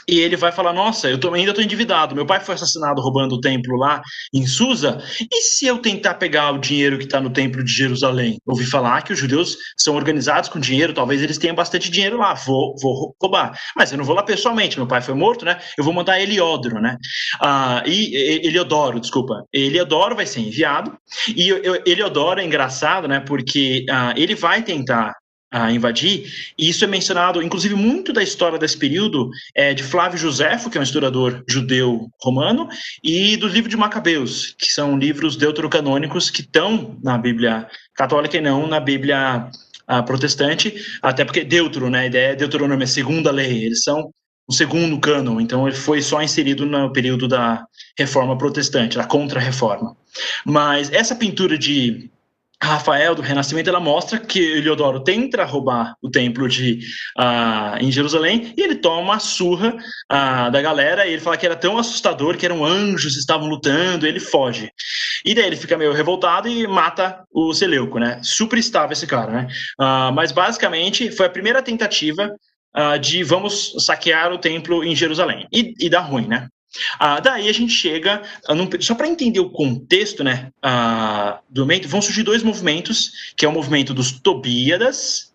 Speaker 1: E ele vai falar: Nossa, eu tô, ainda estou endividado. Meu pai foi assassinado roubando o templo lá em Susa. E se eu tentar pegar o dinheiro que está no templo de Jerusalém? Ouvi falar que os judeus são organizados com dinheiro, talvez eles tenham bastante dinheiro lá. Vou, vou roubar. Mas eu não vou lá pessoalmente. Meu pai foi morto, né? Eu vou mandar Eliodoro, né? Ah, e Eliodoro, desculpa. Eliodoro vai ser enviado. E Eliodoro é engraçado, né? Porque ah, ele vai tentar a invadir. E isso é mencionado, inclusive, muito da história desse período é de Flávio Josefo, que é um historiador judeu romano, e do livro de Macabeus, que são livros deuterocanônicos que estão na Bíblia católica e não na Bíblia ah, protestante, até porque Deutero, né, a ideia é Deuteronômio, é segunda lei, eles são o segundo cânon, então ele foi só inserido no período da reforma protestante, da contra-reforma. Mas essa pintura de Rafael do Renascimento ela mostra que Eliodoro tenta roubar o templo de uh, em Jerusalém e ele toma uma surra uh, da galera e ele fala que era tão assustador que eram anjos estavam lutando, ele foge. E daí ele fica meio revoltado e mata o Seleuco, né? Super estável esse cara, né? Uh, mas basicamente foi a primeira tentativa de vamos saquear o templo em Jerusalém e, e dá ruim, né? Ah, daí a gente chega, só para entender o contexto né, ah, do momento, vão surgir dois movimentos, que é o movimento dos Tobíadas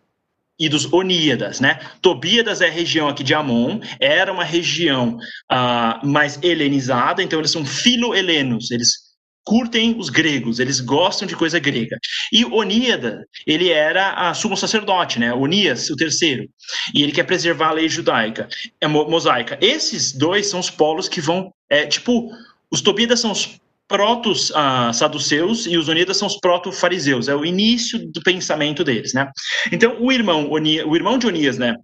Speaker 1: e dos Oníadas. Né? Tobíadas é a região aqui de Amon, era uma região ah, mais helenizada, então eles são filo-helenos, eles curtem os gregos, eles gostam de coisa grega. E Oníada, ele era a sumo sacerdote, né? Onias, o terceiro. E ele quer preservar a lei judaica, é mosaica. Esses dois são os polos que vão, é, tipo, os Tobíadas são os protos ah, saduceus e os Oníadas são os proto-fariseus. É o início do pensamento deles, né? Então, o irmão, o irmão de Onias, né?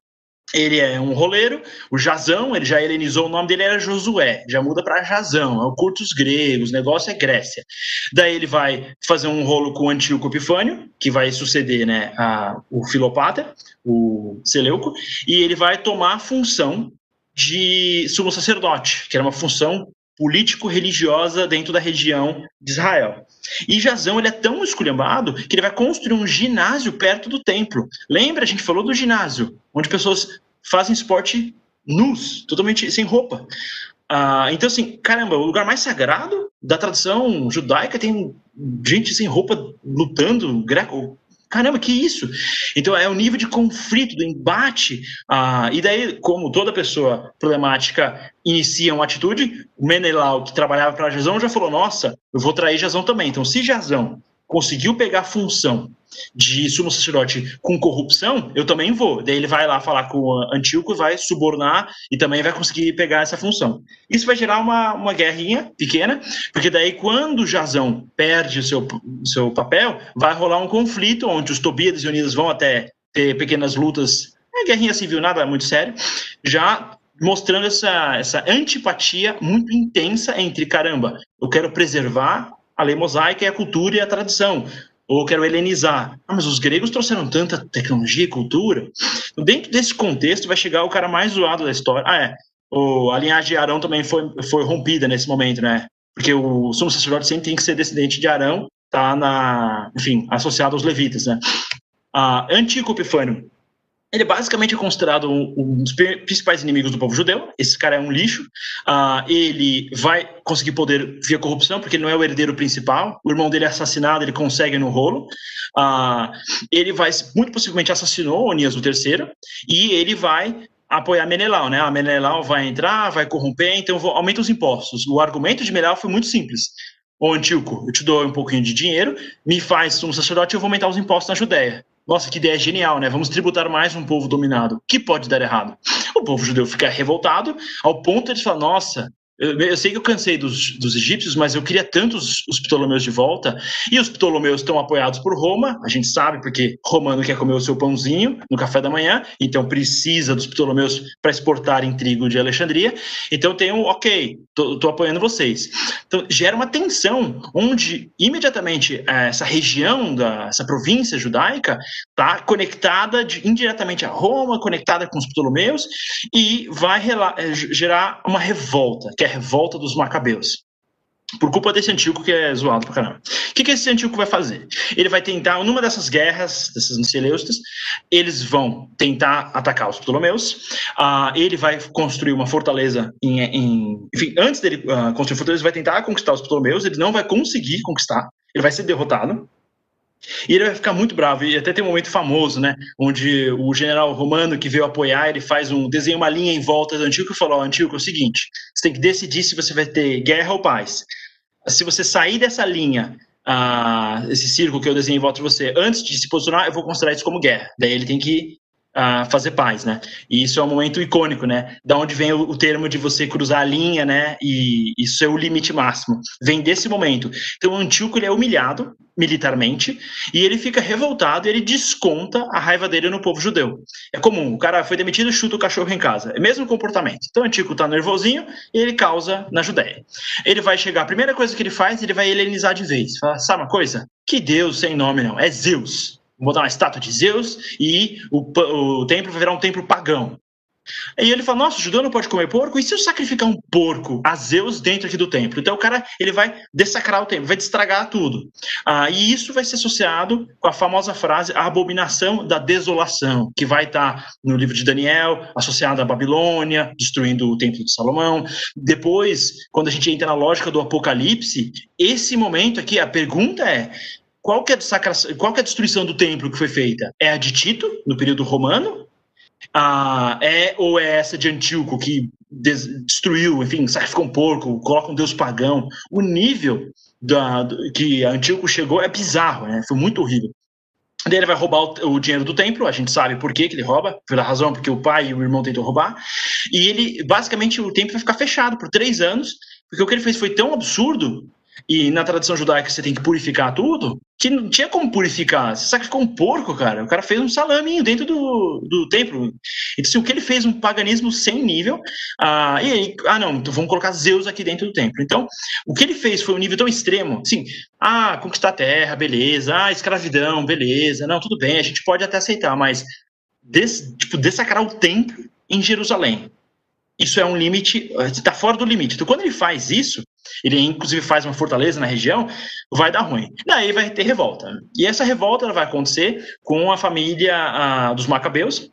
Speaker 1: Ele é um roleiro, o Jazão, ele já helenizou, o nome dele era Josué, já muda para Jazão, é o curto os gregos, o negócio é Grécia. Daí ele vai fazer um rolo com o Antíoco Epifânio, que vai suceder né, a, o Filopata, o Seleuco, e ele vai tomar a função de sumo sacerdote, que era uma função político-religiosa dentro da região de Israel. E Jazão ele é tão esculhambado que ele vai construir um ginásio perto do templo. Lembra, a gente falou do ginásio, onde pessoas fazem esporte nus, totalmente sem roupa. Ah, então, assim, caramba, o lugar mais sagrado da tradição judaica tem gente sem roupa lutando, greco, caramba, que isso? Então é o nível de conflito, do embate, ah, e daí, como toda pessoa problemática inicia uma atitude, o Menelau, que trabalhava para Jazão, já falou, nossa, eu vou trair Jazão também. Então, se Jazão conseguiu pegar a função de sumo sacerdote com corrupção, eu também vou. Daí ele vai lá falar com o Antíoco vai subornar e também vai conseguir pegar essa função. Isso vai gerar uma, uma guerrinha pequena, porque daí quando Jazão perde seu, seu papel, vai rolar um conflito onde os Tobíades e Unidas vão até ter pequenas lutas, é guerrinha civil, nada muito sério, já mostrando essa, essa antipatia muito intensa entre, caramba, eu quero preservar a lei mosaica e a cultura e a tradição ou quero helenizar. Ah, mas os gregos trouxeram tanta tecnologia e cultura. Dentro desse contexto vai chegar o cara mais zoado da história. Ah, é. O, a linhagem de Arão também foi, foi rompida nesse momento, né? Porque o sumo sacerdote sempre tem que ser descendente de Arão, tá na, enfim, associado aos levitas, né? Ah, Antíoco Epifânio, ele basicamente é considerado um, dos principais inimigos do povo judeu. Esse cara é um lixo. Uh, ele vai conseguir poder via corrupção, porque ele não é o herdeiro principal. O irmão dele é assassinado, ele consegue no rolo. Uh, ele vai, muito possivelmente, assassinou Onias III e ele vai apoiar Menelau, né? A Menelau vai entrar, vai corromper, então aumenta os impostos. O argumento de Menelau foi muito simples. Ô Antíoco, eu te dou um pouquinho de dinheiro, me faz um sacerdote e eu vou aumentar os impostos na Judéia. Nossa, que ideia genial, né? Vamos tributar mais um povo dominado. O que pode dar errado? O povo judeu fica revoltado ao ponto de falar: nossa, eu, eu, sei que eu cansei dos, dos egípcios, mas eu queria tanto os, os, Ptolomeus de volta. E os Ptolomeus estão apoiados por Roma, a gente sabe, porque romano quer comer o seu pãozinho no café da manhã, então precisa dos Ptolomeus para exportar em trigo de Alexandria. Então tem um, ok, estou apoiando vocês. Então gera uma tensão, onde imediatamente é, essa região, da, essa província judaica, está conectada de, indiretamente a Roma, conectada com os Ptolomeus, e vai é, gerar uma revolta, que é a revolta dos Macabeus. Por culpa desse Antíoco que é zoado pra caramba. O que, que esse Antíoco vai fazer? Ele vai tentar, numa dessas guerras, dessas Seleucidas, eles vão tentar atacar os Ptolomeus. Uh, ele vai construir uma fortaleza em, em enfim, antes dele uh, construir fortaleza, ele vai tentar conquistar os Ptolomeus, ele não vai conseguir conquistar, ele vai ser derrotado. E ele vai ficar muito bravo. E até tem um momento famoso, né? Onde o general romano que veio apoiar, ele faz um desenha uma linha em volta do Antíoco e falou: Antíoco, é o seguinte, você tem que decidir se você vai ter guerra ou paz. Se você sair dessa linha, uh, esse círculo que eu desenhei em volta de você, antes de se posicionar, eu vou considerar isso como guerra. Daí ele tem que a fazer paz, né? E isso é um momento icônico, né? Da onde vem o, o, termo de você cruzar a linha, né? E isso é o limite máximo. Vem desse momento. Então Antíoco ele é humilhado militarmente e ele fica revoltado e ele desconta a raiva dele no povo judeu. É comum, o cara foi demitido, chuta o cachorro em casa. É o mesmo comportamento. Então Antíoco tá nervosinho e ele causa na Judéia. Ele vai chegar, a primeira coisa que ele faz, ele vai helenizar de vez. Fala, sabe uma coisa? Que Deus sem nome não, é Zeus botar uma estátua de Zeus e o, o templo vai virar um templo pagão. E ele fala: Nossa, o judeu não pode comer porco? E se eu sacrificar um porco a Zeus dentro aqui do templo? Então o cara ele vai dessacrar o templo, vai destragar tudo. Ah, e isso vai ser associado com a famosa frase a abominação da desolação, que vai estar no livro de Daniel, associada à Babilônia, destruindo o templo de Salomão. Depois, quando a gente entra na lógica do Apocalipse, esse momento aqui, a pergunta é: qual que, é a qual que é a destruição do templo que foi feita? É a de Tito, no período romano? Ah, é ou é essa de Antíoco, que destruiu, enfim, sacrificou um porco, coloca um deus pagão? O nível da, que Antíoco chegou é bizarro, né? Foi muito horrível. Daí ele vai roubar o, o, dinheiro do templo, a gente sabe por que, que ele rouba, pela razão porque o pai e o irmão tentam roubar. E ele, basicamente, o templo vai ficar fechado por três anos, porque o que ele fez foi tão absurdo e na tradição judaica você tem que purificar tudo, que não tinha como purificar. Você sacrificou um porco, cara. O cara fez um salaminho dentro do, do templo. Então, assim, o que ele fez, um paganismo sem nível. Ah, e aí, ah, não, então vamos colocar Zeus aqui dentro do templo. Então, o que ele fez foi um nível tão extremo. Assim, ah, conquistar a terra, beleza. Ah, escravidão, beleza. Não, tudo bem, a gente pode até aceitar, mas des, tipo, dessacrar o templo em Jerusalém. Isso é um limite, está fora do limite. Então, quando ele faz isso, ele inclusive faz uma fortaleza na região, vai dar ruim. Daí vai ter revolta. E essa revolta vai acontecer com a família a, dos Macabeus,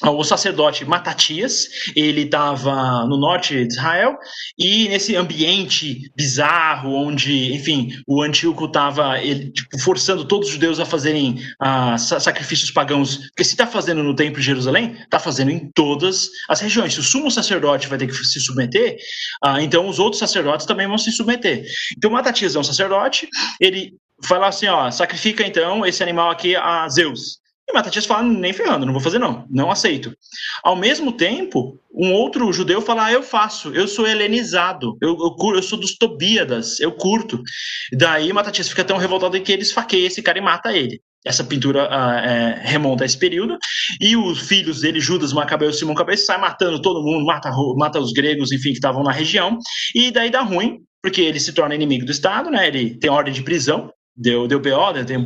Speaker 1: o sacerdote Matatias, ele estava no norte de Israel, e nesse ambiente bizarro, onde, enfim, o Antíoco estava tipo, forçando todos os judeus a fazerem uh, sacrifícios pagãos, porque se está fazendo no templo de Jerusalém, está fazendo em todas as regiões. Se o sumo sacerdote vai ter que se submeter, uh, então os outros sacerdotes também vão se submeter. Então Matatias é um sacerdote, ele fala assim, ó, sacrifica então esse animal aqui a Zeus. E Matatias fala, nem ferrando, não vou fazer não, não aceito. Ao mesmo tempo, um outro judeu fala, ah, eu faço, eu sou helenizado, eu, eu, eu sou dos Tobíadas, eu curto. Daí Matatias fica tão revoltado que ele esfaqueia esse cara e mata ele. Essa pintura uh, é, remonta a esse período. E os filhos dele, Judas, Macabeu e Simão Cabeça, sai matando todo mundo, mata, mata os gregos, enfim, que estavam na região. E daí dá ruim, porque ele se torna inimigo do Estado, né? Ele tem ordem de prisão, deu, deu BO, né, tem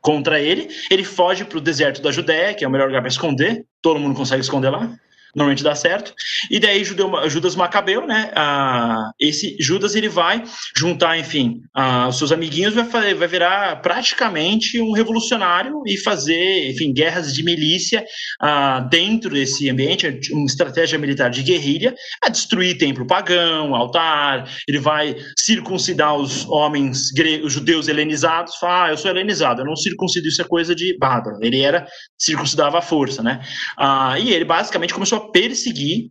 Speaker 1: contra ele, ele foge para o deserto da Judéia, que é o melhor lugar para esconder, todo mundo consegue esconder lá. Normalmente dá certo. E daí Judas Macabeu, né? Ah, esse Judas ele vai juntar, enfim, ah, os seus amiguinhos, vai, fazer, vai virar praticamente um revolucionário e fazer, enfim, guerras de milícia ah, dentro desse ambiente, uma estratégia militar de guerrilha, a destruir templo pagão, altar. Ele vai circuncidar os homens, os judeus helenizados. Fala, ah, eu sou helenizado, eu não circuncido, isso é coisa de bárbaro. Ele era circuncidava à força, né? Ah, e ele basicamente começou a perseguir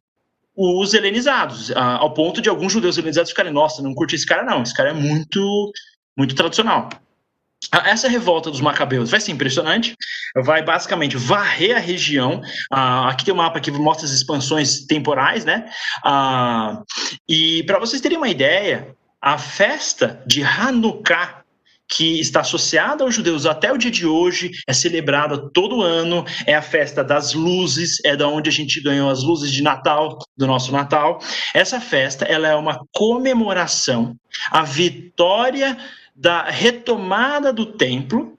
Speaker 1: os helenizados, ao ponto de alguns judeus helenizados ficarem, nossa, não curte esse cara não, esse cara é muito, muito tradicional. Essa revolta dos macabeus vai ser impressionante, vai basicamente varrer a região. Aqui tem um mapa que mostra as expansões temporais, né? E para vocês terem uma ideia, a festa de Hanukkah que está associada aos judeus até o dia de hoje, é celebrada todo ano, é a festa das luzes, é da onde a gente ganhou as luzes de Natal, do nosso Natal. Essa festa, ela é uma comemoração à vitória da retomada do templo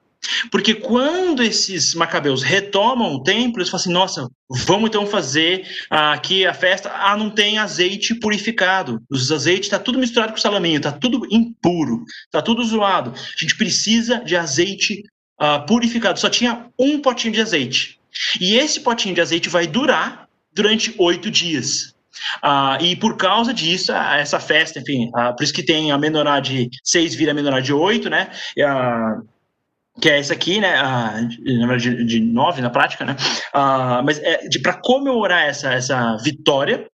Speaker 1: porque quando esses macabeus retomam o templo, eles falam assim: nossa, vamos então fazer aqui a festa. Ah, não tem azeite purificado. Os azeites está tudo misturado com salaminho, está tudo impuro, está tudo zoado. A gente precisa de azeite uh, purificado. Só tinha um potinho de azeite. E esse potinho de azeite vai durar durante oito dias. Uh, e por causa disso, essa festa, enfim, uh, por isso que tem a menorá de seis vira a menorá de oito, né? Uh, que é essa aqui, né? Verdade, de, de nove na prática, né? Ah, mas é para comemorar essa, essa vitória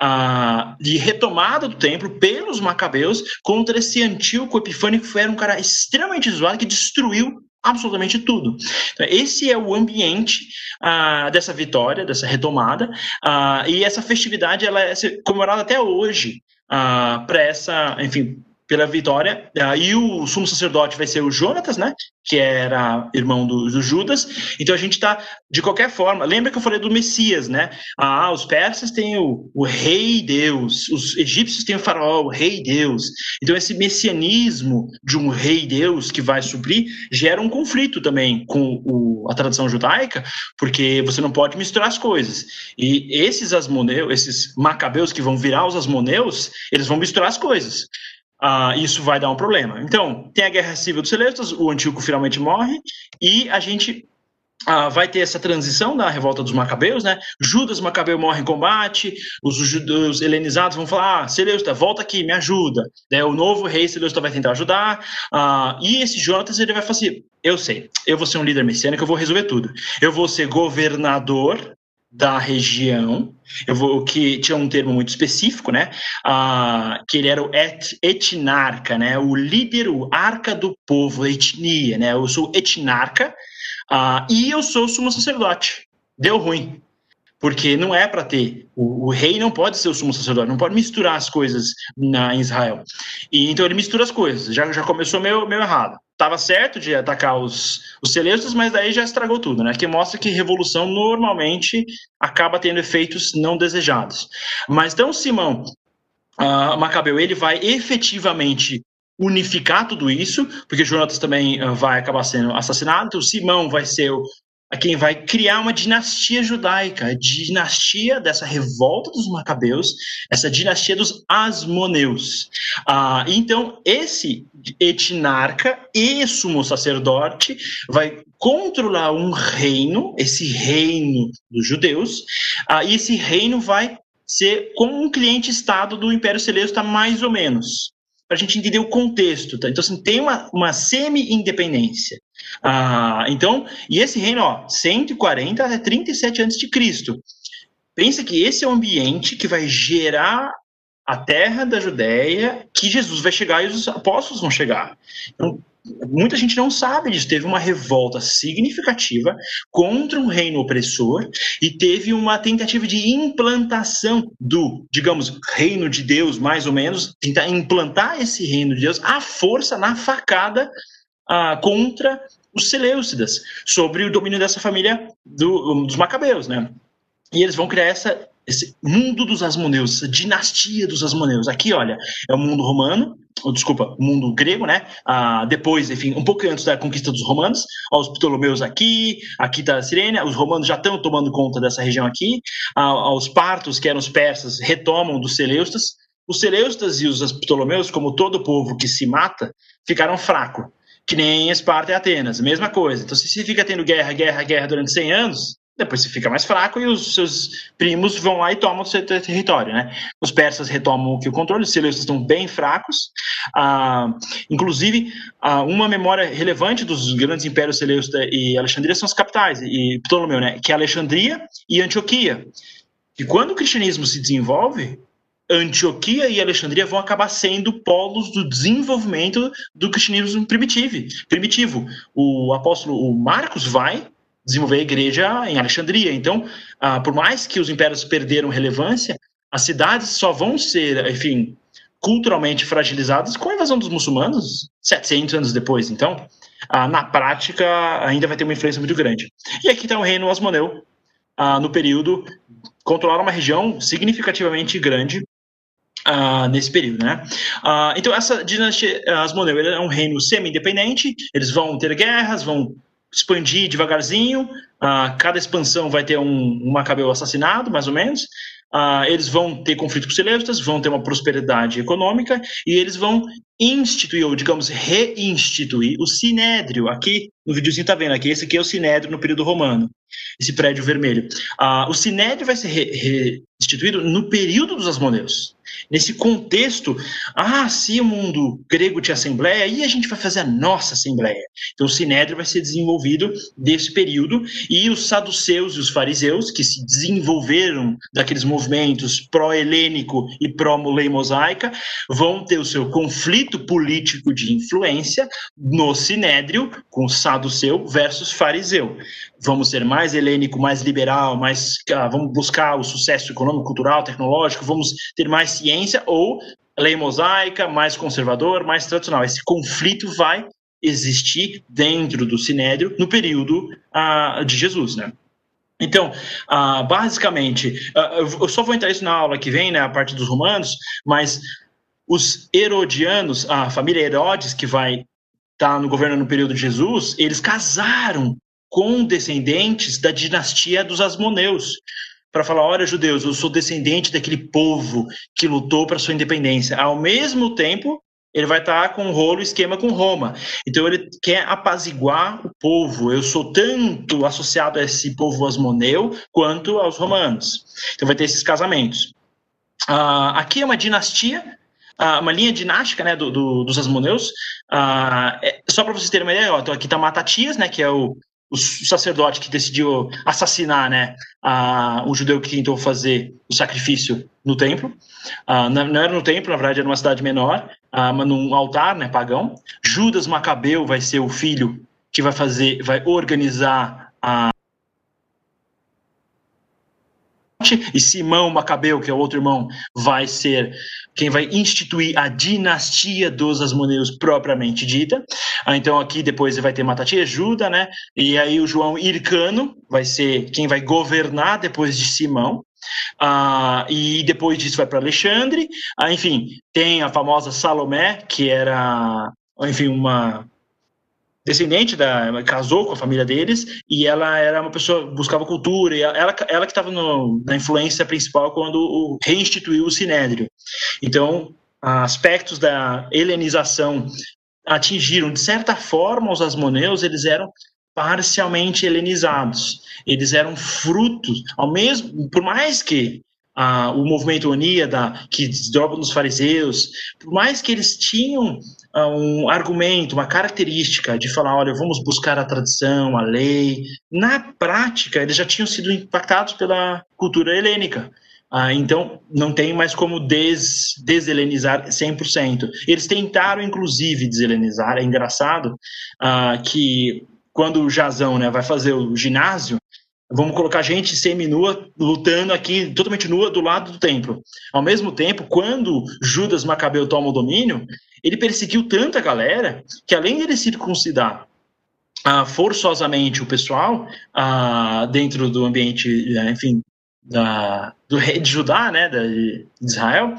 Speaker 1: ah, de retomada do templo pelos macabeus contra esse Antíoco Epifânio, que era um cara extremamente zoado, que destruiu absolutamente tudo. Então, esse é o ambiente ah, dessa vitória, dessa retomada, ah, e essa festividade ela é comemorada até hoje ah, para essa, enfim, pela vitória. E o sumo sacerdote vai ser o Jonatas, né? Que era irmão do, do Judas. Então a gente está, de qualquer forma, lembra que eu falei do Messias, né? Ah, os persas têm o, o rei Deus, os egípcios têm o faraó, o rei Deus. Então esse messianismo de um rei Deus que vai suprir gera um conflito também com o, a tradição judaica, porque você não pode misturar as coisas. E esses asmoneus, esses macabeus que vão virar os asmoneus, eles vão misturar as coisas uh, isso vai dar um problema. Então, tem a Guerra Civil dos Celestas, o Antíoco finalmente morre, e a gente Uh, vai ter essa transição da revolta dos macabeus, né? Judas Macabeu morre em combate, os helenizados vão falar: ah, volta aqui, me ajuda. Daí o novo rei Seleusta vai tentar ajudar, uh, e esse Jonatas ele vai falar assim: eu sei, eu vou ser um líder messiânico, eu vou resolver tudo. Eu vou ser governador da região, eu vou que tinha um termo muito específico, né? Ah, que ele era o et, etnarca, né? O líder, o arca do povo, etnia, né? Eu sou etnarca ah, e eu sou sumo sacerdote. Deu ruim, porque não é para ter. O, o, rei não pode ser o sumo sacerdote, não pode misturar as coisas na, em Israel. E então ele mistura as coisas. Já, já começou meio, meio errado estava certo de atacar os, os celestos, mas daí já estragou tudo, né? Que mostra que revolução normalmente acaba tendo efeitos não desejados. Mas então Simão uh, Macabeu ele vai efetivamente unificar tudo isso, porque Jonatas também uh, vai acabar sendo assassinado, então Simão vai ser o, a quem vai criar uma dinastia judaica, a dinastia dessa revolta dos macabeus, essa dinastia dos asmoneus. Ah, então, esse etnarca e sumo sacerdote vai controlar um reino, esse reino dos judeus, ah, e esse reino vai ser como um cliente-estado do Império Celeste, mais ou menos para a gente entender o contexto. Tá? Então, assim, tem uma, uma semi-independência. Ah, então, e esse reino, ó, 140 até 37 antes de Cristo. Pensa que esse é o ambiente que vai gerar a terra da Judéia, que Jesus vai chegar e os apóstolos vão chegar. Então, muita gente não sabe disso. Teve uma revolta significativa contra um reino opressor e teve uma tentativa de implantação do, digamos, reino de Deus, mais ou menos, tentar implantar esse reino de Deus à força, na facada, ah, contra os Seleucidas, sobre o domínio dessa família do, dos Macabeus, né? E eles vão criar essa, esse mundo dos Asmoneus, essa dinastia dos Asmoneus. Aqui, olha, é o mundo romano, ou, desculpa, o mundo grego, né? Ah, depois, enfim, um pouco antes da conquista dos romanos, os Ptolomeus aqui, aqui da Sirene, os romanos já estão tomando conta dessa região aqui, ah, os partos, que eram os persas, retomam dos Seleustas, os Seleustas e os Ptolomeus, como todo povo que se mata, ficaram fracos, que nem Esparta e Atenas, mesma coisa. Então, se você fica tendo guerra, guerra, guerra durante 100 anos, depois você fica mais fraco e os seus primos vão lá e tomam o seu território, né? Os persas retomam o controle, os Seleustas estão bem fracos. Ah, inclusive, ah, uma memória relevante dos grandes impérios Seleusta e Alexandria são as capitais, e Ptolomeu, né? Que é Alexandria e Antioquia. E quando o cristianismo se desenvolve, Antioquia e Alexandria vão acabar sendo polos do desenvolvimento do cristianismo primitivo. primitivo. O apóstolo Marcos vai desenvolver a igreja em Alexandria. Então, ah, por mais que os impérios perderam relevância, as cidades só vão ser, enfim, culturalmente fragilizadas com a invasão dos muçulmanos 700 anos depois. Então, ah, na prática, ainda vai ter uma influência muito grande. E aqui está o reino Asmoneu, ah, no período, controlaram uma região significativamente grande Uh, nesse período, né? Uh, então essa dinastia Asmoneu é um reino semi-independente. Eles vão ter guerras, vão expandir devagarzinho. Uh, cada expansão vai ter um, um Macabeu assassinado, mais ou menos. Eles vão ter conflito com os Seleucidas, vão ter uma prosperidade econômica e eles vão instituir, ou digamos, reinstituir o Sinédrio. Aqui no videozinho está vendo aqui, esse aqui é o Sinédrio no período romano, esse prédio vermelho. O Sinédrio vai ser reinstituído no período dos Asmoneus. Nesse contexto, ah, se o mundo grego tinha assembleia, aí a gente vai fazer a nossa assembleia. Então o Sinédrio vai ser desenvolvido desse período e os saduceus e os fariseus, que se desenvolveram daqueles movimentos pró-helênico e pró-lei mosaica, vão ter o seu conflito político de influência no Sinédrio com saduceu versus fariseu vamos ser mais helênico, mais liberal, mais ah, vamos buscar o sucesso econômico, cultural, tecnológico, vamos ter mais ciência ou lei mosaica, mais conservador, mais tradicional. Esse conflito vai existir dentro do Sinédrio no período ah, de Jesus, né? Então, ah, basicamente, eu só vou entrar isso na aula que vem, né, a parte dos romanos, mas os herodianos, a família Herodes, que vai estar tá no governo no período de Jesus, eles casaram com descendentes da dinastia dos Asmoneus, para falar: olha, judeus, eu sou descendente daquele povo que lutou para sua independência. Ao mesmo tempo, ele vai estar com um rolo esquema com Roma. Então ele quer apaziguar o povo. Eu sou tanto associado a esse povo asmoneu quanto aos romanos. Então vai ter esses casamentos. Uh, aqui é uma dinastia, uh, uma linha dinástica né, do, do, dos asmoneus. Uh, é, só para vocês terem uma ideia, ó, então aqui está Matatias, né, que é o o sacerdote que decidiu assassinar né, a, o judeu que tentou fazer o sacrifício no templo. Uh, não, não, era no templo, na verdade era uma cidade menor, uh, mas num altar né, pagão. Judas Macabeu vai ser o filho que vai fazer, vai organizar a e Simão Macabeu, que é o outro irmão, vai ser quem vai instituir a dinastia dos Asmoneus propriamente dita. Ah, então aqui depois vai ter Matatia Juda, né? E aí o João Ircano vai ser quem vai governar depois de Simão. Ah, e depois disso vai para Alexandre. Ah, enfim, tem a famosa Salomé, que era, enfim, uma descendente da casou com a família deles e ela era uma pessoa buscava cultura e ela ela que estava na influência principal quando o, reinstituiu o sinédrio. Então aspectos da helenização atingiram de certa forma os asmoneus eles eram parcialmente helenizados. Eles eram frutos ao mesmo por mais que ah, o movimento Oníada, que desdobra nos fariseus, por mais que eles tinham um argumento, uma característica de falar, olha, vamos buscar a tradição, a lei. Na prática, eles já tinham sido impactados pela cultura helênica. Ah, então, não tem mais como des, deshelenizar 100%. Eles tentaram, inclusive, deshelenizar. É engraçado ah, que quando o Jazão né, vai fazer o ginásio, vamos colocar gente semi-nua lutando aqui, totalmente nua, do lado do templo. Ao mesmo tempo, quando Judas Macabeu toma o domínio, ele perseguiu tanta galera que além de ele circuncidar ah, forçosamente o pessoal ah, dentro do ambiente, eh, enfim, da, do rei de Judá, né, de Israel,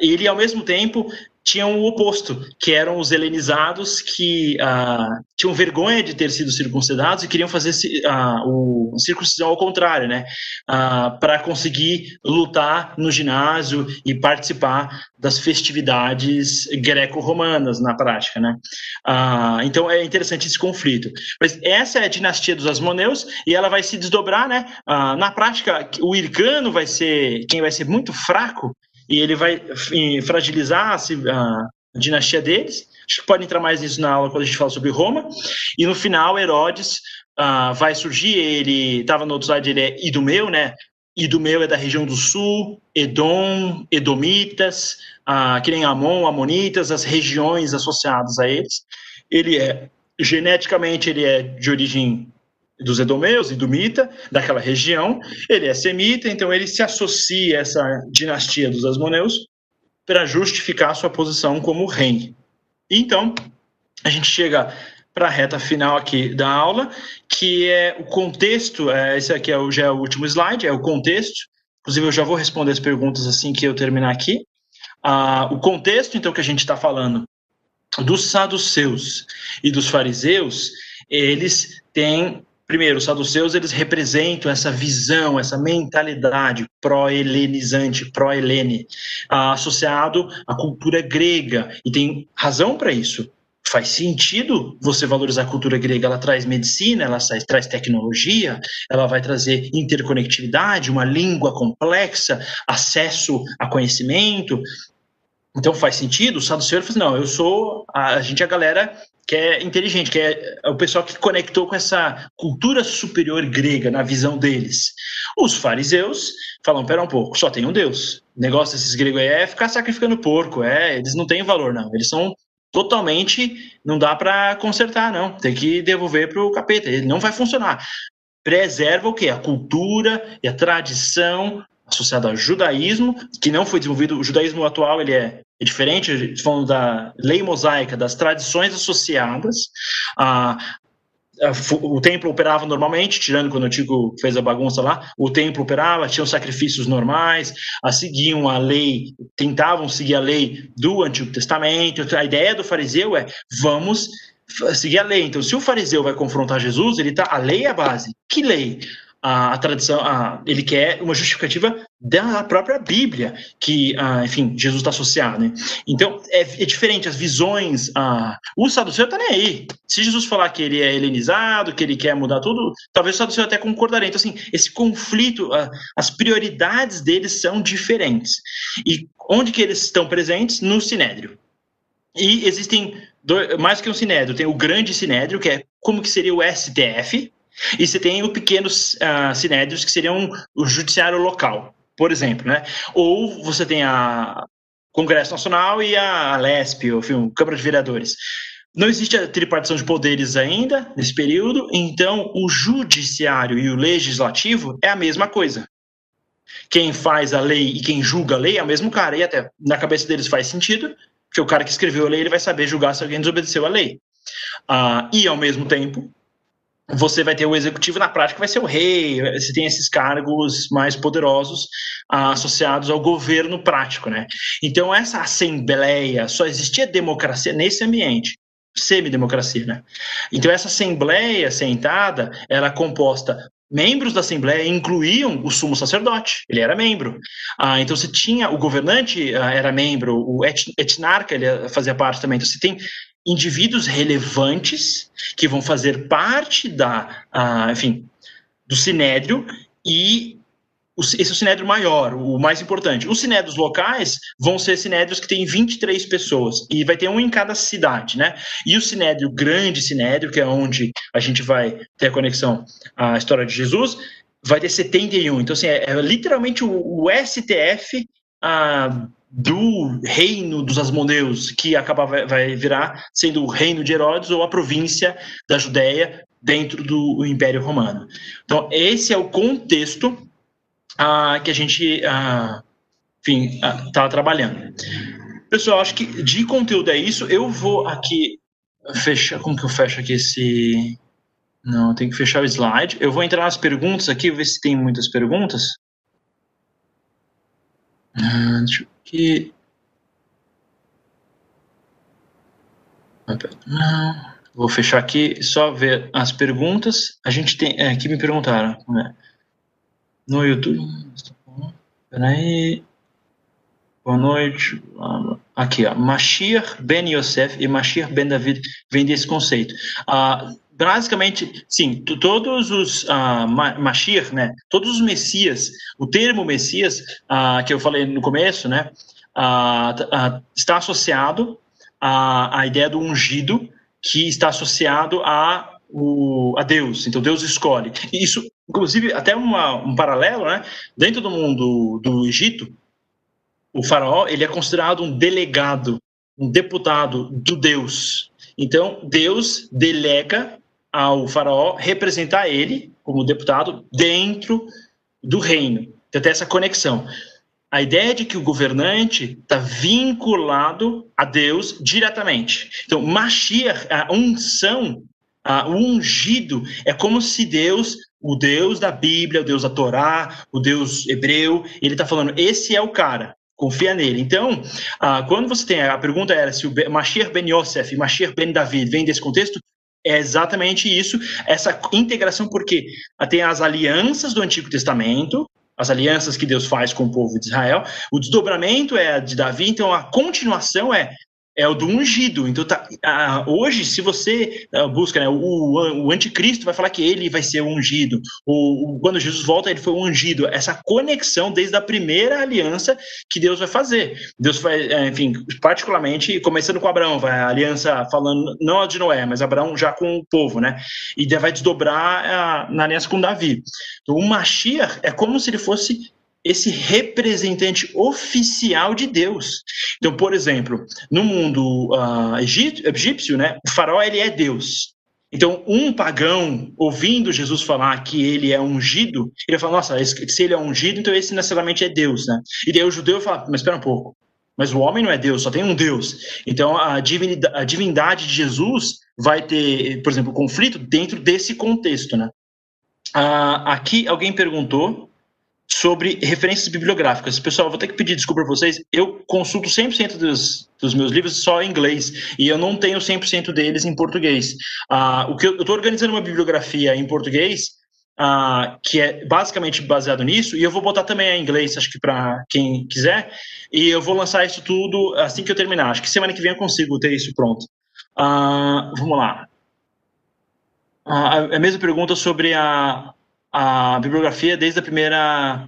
Speaker 1: ele ao mesmo tempo tinham o oposto, que eram os helenizados que uh, tinham vergonha de ter sido circuncidados e queriam fazer uh, o circuncisão ao contrário, né? Uh, para conseguir lutar no ginásio e participar das festividades greco-romanas na prática, né? então é interessante esse conflito. Mas essa é a dinastia dos Asmoneus e ela vai se desdobrar, né? na prática, o Ircano vai ser quem vai ser muito fraco e ele vai fragilizar a, dinastia deles. Acho que pode entrar mais nisso na aula quando a gente fala sobre Roma. E no final, Herodes uh, vai surgir. Ele estava no outro slide, ele é Idumeu, né? Idumeu é da região do sul, Edom, Edomitas, uh, que nem Amon, Amonitas, as regiões associadas a eles. Ele é, geneticamente, ele é de origem dos Edomeus, Idumita, daquela região. Ele é semita, então ele se associa a essa dinastia dos Asmoneus para justificar sua posição como rei. Então, a gente chega para a reta final aqui da aula, que é o contexto, é, esse aqui é o, já é o último slide, é o contexto. Inclusive, eu já vou responder as perguntas assim que eu terminar aqui. Ah, o contexto, então, que a gente está falando dos saduceus e dos fariseus, eles têm primeiro, os saduceus eles representam essa visão, essa mentalidade pró-helenizante, pró-helene, associado à cultura grega, e tem razão para isso. Faz sentido você valorizar a cultura grega, ela traz medicina, ela traz tecnologia, ela vai trazer interconectividade, uma língua complexa, acesso a conhecimento, então faz sentido, o saduceu assim, não, eu sou, a, a gente é a galera que é inteligente, que é, é o pessoal que conectou com essa cultura superior grega na visão deles. Os fariseus falam, pera um pouco, só tem um Deus. O negócio desses gregos é ficar sacrificando porco, é, eles não têm valor não, eles são totalmente, não dá para consertar não, tem que devolver para o capeta, ele não vai funcionar. Preserva o que? A cultura e a tradição associada ao judaísmo, que não foi desenvolvido, o judaísmo atual ele é é diferente, falando da lei mosaica, das tradições associadas. a o templo operava normalmente, tirando quando o Tico fez a bagunça lá, o templo operava, tinham sacrifícios normais, a seguiam a lei, tentavam seguir a lei do Antigo Testamento. A ideia do fariseu é: vamos seguir a lei. Então, se o fariseu vai confrontar Jesus, ele tá, a lei é a base. Que lei? A, a tradição, a, ele quer uma justificativa da própria Bíblia, que, a, enfim, Jesus está associado. Né? Então, é, é, diferente, as visões. A, o saduceu está nem aí. Se Jesus falar que ele é helenizado, que ele quer mudar tudo, talvez o saduceu até concordaria. Então, assim, esse conflito, as prioridades deles são diferentes. E onde que eles estão presentes? No Sinédrio. E existem mais que um Sinédrio, tem o grande Sinédrio, que é como que seria o STF, e você tem os pequenos uh, sinédrios, que seriam o judiciário local, por exemplo. Né? Ou você tem a Congresso Nacional e a LESP, ou enfim, Câmara de Vereadores. Não existe a tripartição de poderes ainda, nesse período, então o judiciário e o legislativo é a mesma coisa. Quem faz a lei e quem julga a lei é o mesmo cara, e até na cabeça deles faz sentido, porque o cara que escreveu a lei ele vai saber julgar se alguém desobedeceu a lei. Uh, e, ao mesmo tempo, você vai ter o executivo na prática vai ser o rei, você tem esses cargos mais poderosos ah, associados ao governo prático, né? Então essa assembleia só existia democracia nesse ambiente, semidemocracia, né? Então essa assembleia sentada era composta membros da Assembleia incluíam o sumo sacerdote, ele era membro. Ah, então você tinha, o governante ah, era membro, o etnarca ele fazia parte também. Então você tem indivíduos relevantes que vão fazer parte da, uh, enfim, do sinédrio e esse é o sinédrio maior, o mais importante. Os sinédrios locais vão ser sinédrios que têm 23 pessoas e vai ter um em cada cidade, né? E o sinédrio grande sinédrio, que é onde a gente vai ter a conexão à história de Jesus, vai ter 71. Então, assim, é, é literalmente o, o STF ah, do reino dos Asmoneus, que acaba, vai virar sendo o reino de Herodes ou a província da Judéia dentro do Império Romano. Então, esse é o contexto ah, que a gente, ah, está ah, trabalhando. Pessoal, acho que de conteúdo é isso. Eu vou aqui fechar. Como que eu fecho aqui esse. Não, tem que fechar o slide. Eu vou entrar nas perguntas aqui, ver se tem muitas perguntas. Ah, deixa eu que Não. Vou fechar aqui, só ver as perguntas. A gente tem. É, aqui me perguntaram. Né? No YouTube. Peraí. Boa noite. Aqui, ó. Mashir Ben Yosef e Mashir Ben David vem desse conceito. Ah, basicamente, sim, todos os uh, né? Todos os Messias, o termo Messias, uh, que eu falei no começo, né? Uh, está associado à, à ideia do ungido, que está associado a, o, a Deus. Então Deus escolhe. Isso, inclusive, até uma, um paralelo, né? Dentro do mundo do Egito, o faraó ele é considerado um delegado, um deputado do Deus. Então Deus delega ao faraó representar ele como deputado dentro do reino. Então tem essa conexão. A ideia de que o governante está vinculado a Deus diretamente. Então, Mashiach, a unção, a, o ungido, é como se Deus, o Deus da Bíblia, o Deus da Torá, o Deus hebreu, ele está falando: esse é o cara, confia nele. Então, ah, quando você tem a pergunta era se o Mashiach ben Yosef Mashiach ben David vem desse contexto, é exatamente isso, essa integração, porque tem as alianças do Antigo Testamento, as alianças que Deus faz com o povo de Israel. O desdobramento é de Davi, então a continuação é é o do ungido. Então, tá, hoje, se você ah, busca, né, o, o, anticristo vai falar que ele vai ser ungido. O, o, quando Jesus volta, ele foi ungido. Essa conexão desde a primeira aliança que Deus vai fazer. Deus vai, é, enfim, particularmente, começando com Abraão, vai a aliança falando, não a de Noé, mas Abraão já com o povo, né? E vai desdobrar a, na aliança com Davi. Então, o Mashiach é como se ele fosse esse representante oficial de Deus. Então, por exemplo, no mundo uh, egípcio, né, o faraó ele é Deus. Então, um pagão, ouvindo Jesus falar que ele é ungido, ele fala, nossa, se ele é ungido, então esse necessariamente é Deus, né? E daí o judeu fala, mas espera um pouco, mas o homem não é Deus, só tem um Deus. Então, a divindade, a divindade de Jesus vai ter, por exemplo, conflito dentro desse contexto, né? Uh, aqui alguém perguntou sobre referências bibliográficas. Pessoal, vou ter que pedir desculpa para vocês. Eu consulto 100% dos, dos meus livros só em inglês e eu não tenho 100% deles em português. Uh, o que eu estou organizando uma bibliografia em português uh, que é basicamente baseado nisso e eu vou botar também em inglês, acho que para quem quiser. E eu vou lançar isso tudo assim que eu terminar. Acho que semana que vem eu consigo ter isso pronto. Uh, vamos lá. a mesma pergunta sobre a, a bibliografia desde a primeira,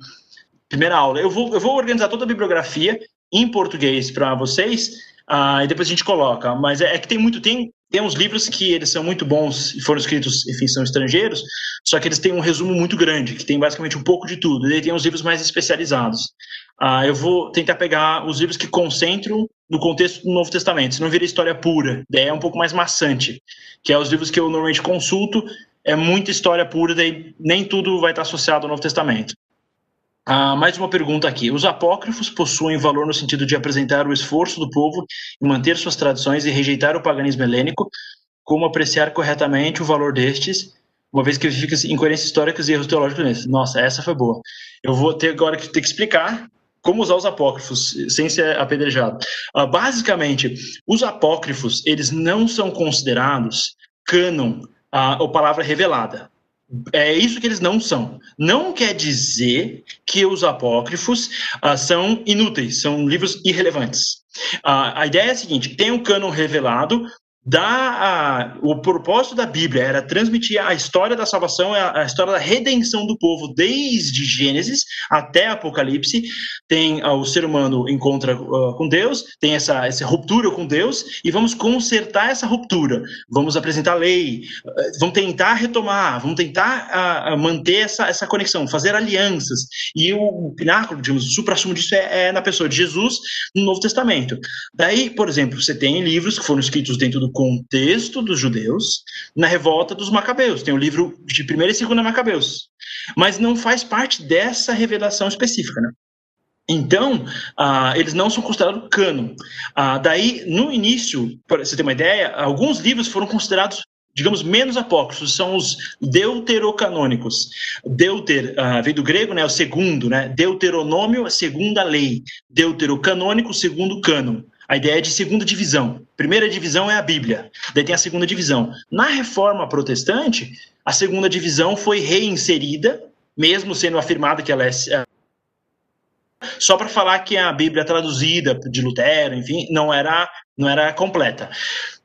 Speaker 1: primeira aula. Eu vou, eu vou organizar toda a bibliografia em português para vocês uh, e depois a gente coloca. Mas é, é, que tem muito tem tem uns livros que eles são muito bons e foram escritos, enfim, são estrangeiros, só que eles têm um resumo muito grande, que tem basicamente um pouco de tudo. E aí tem uns livros mais especializados. Uh, eu vou tentar pegar os livros que concentram no contexto do Novo Testamento, se não vira história pura, daí é um pouco mais maçante, que é os livros que eu normalmente consulto é muita história pura, daí nem tudo vai estar associado ao Novo Testamento. Ah, mais uma pergunta aqui. Os apócrifos possuem valor no sentido de apresentar o esforço do povo em manter suas tradições e rejeitar o paganismo helênico, como apreciar corretamente o valor destes, uma vez que verifica incoerências históricas e erros teológicos neles. Nossa, essa foi boa. Eu vou ter agora que ter que explicar como usar os apócrifos sem ser apedrejado. Ah, basicamente, os apócrifos, eles não são considerados cânon a, a palavra revelada. É isso que eles não são. Não quer dizer que os apócrifos uh, são inúteis, são livros irrelevantes. Uh, a ideia é a seguinte: tem um cânon revelado, da, a, o propósito da Bíblia era transmitir a história da salvação, a, a história da redenção do povo desde Gênesis até Apocalipse. Tem a, o ser humano encontra uh, com Deus, tem essa, essa ruptura com Deus e vamos consertar essa ruptura. Vamos apresentar lei, uh, vamos tentar retomar, vamos tentar manter essa, essa conexão, fazer alianças. E o pináculo, digamos, o supra-sumo disso é, é na pessoa de Jesus no Novo Testamento. Daí, por exemplo, você tem livros que foram escritos dentro do contexto dos judeus na revolta dos macabeus. Tem o livro de primeira e segunda macabeus. Mas não faz parte dessa revelação específica, né? Então, uh, eles não são considerados cânon. Uh, daí, no início, para você ter uma ideia, alguns livros foram considerados digamos, menos apócrifos, são os deuterocanônicos. Deuter, uh, vem do grego, né, o segundo, né, deuteronômio, a segunda lei. Deuterocanônico, segundo cânon. A ideia de segunda divisão. Primeira divisão é a Bíblia, daí tem a segunda divisão. Na reforma protestante, a segunda divisão foi reinserida, mesmo sendo afirmada que ela é só para falar que a Bíblia traduzida de Lutero, enfim, não era não era completa.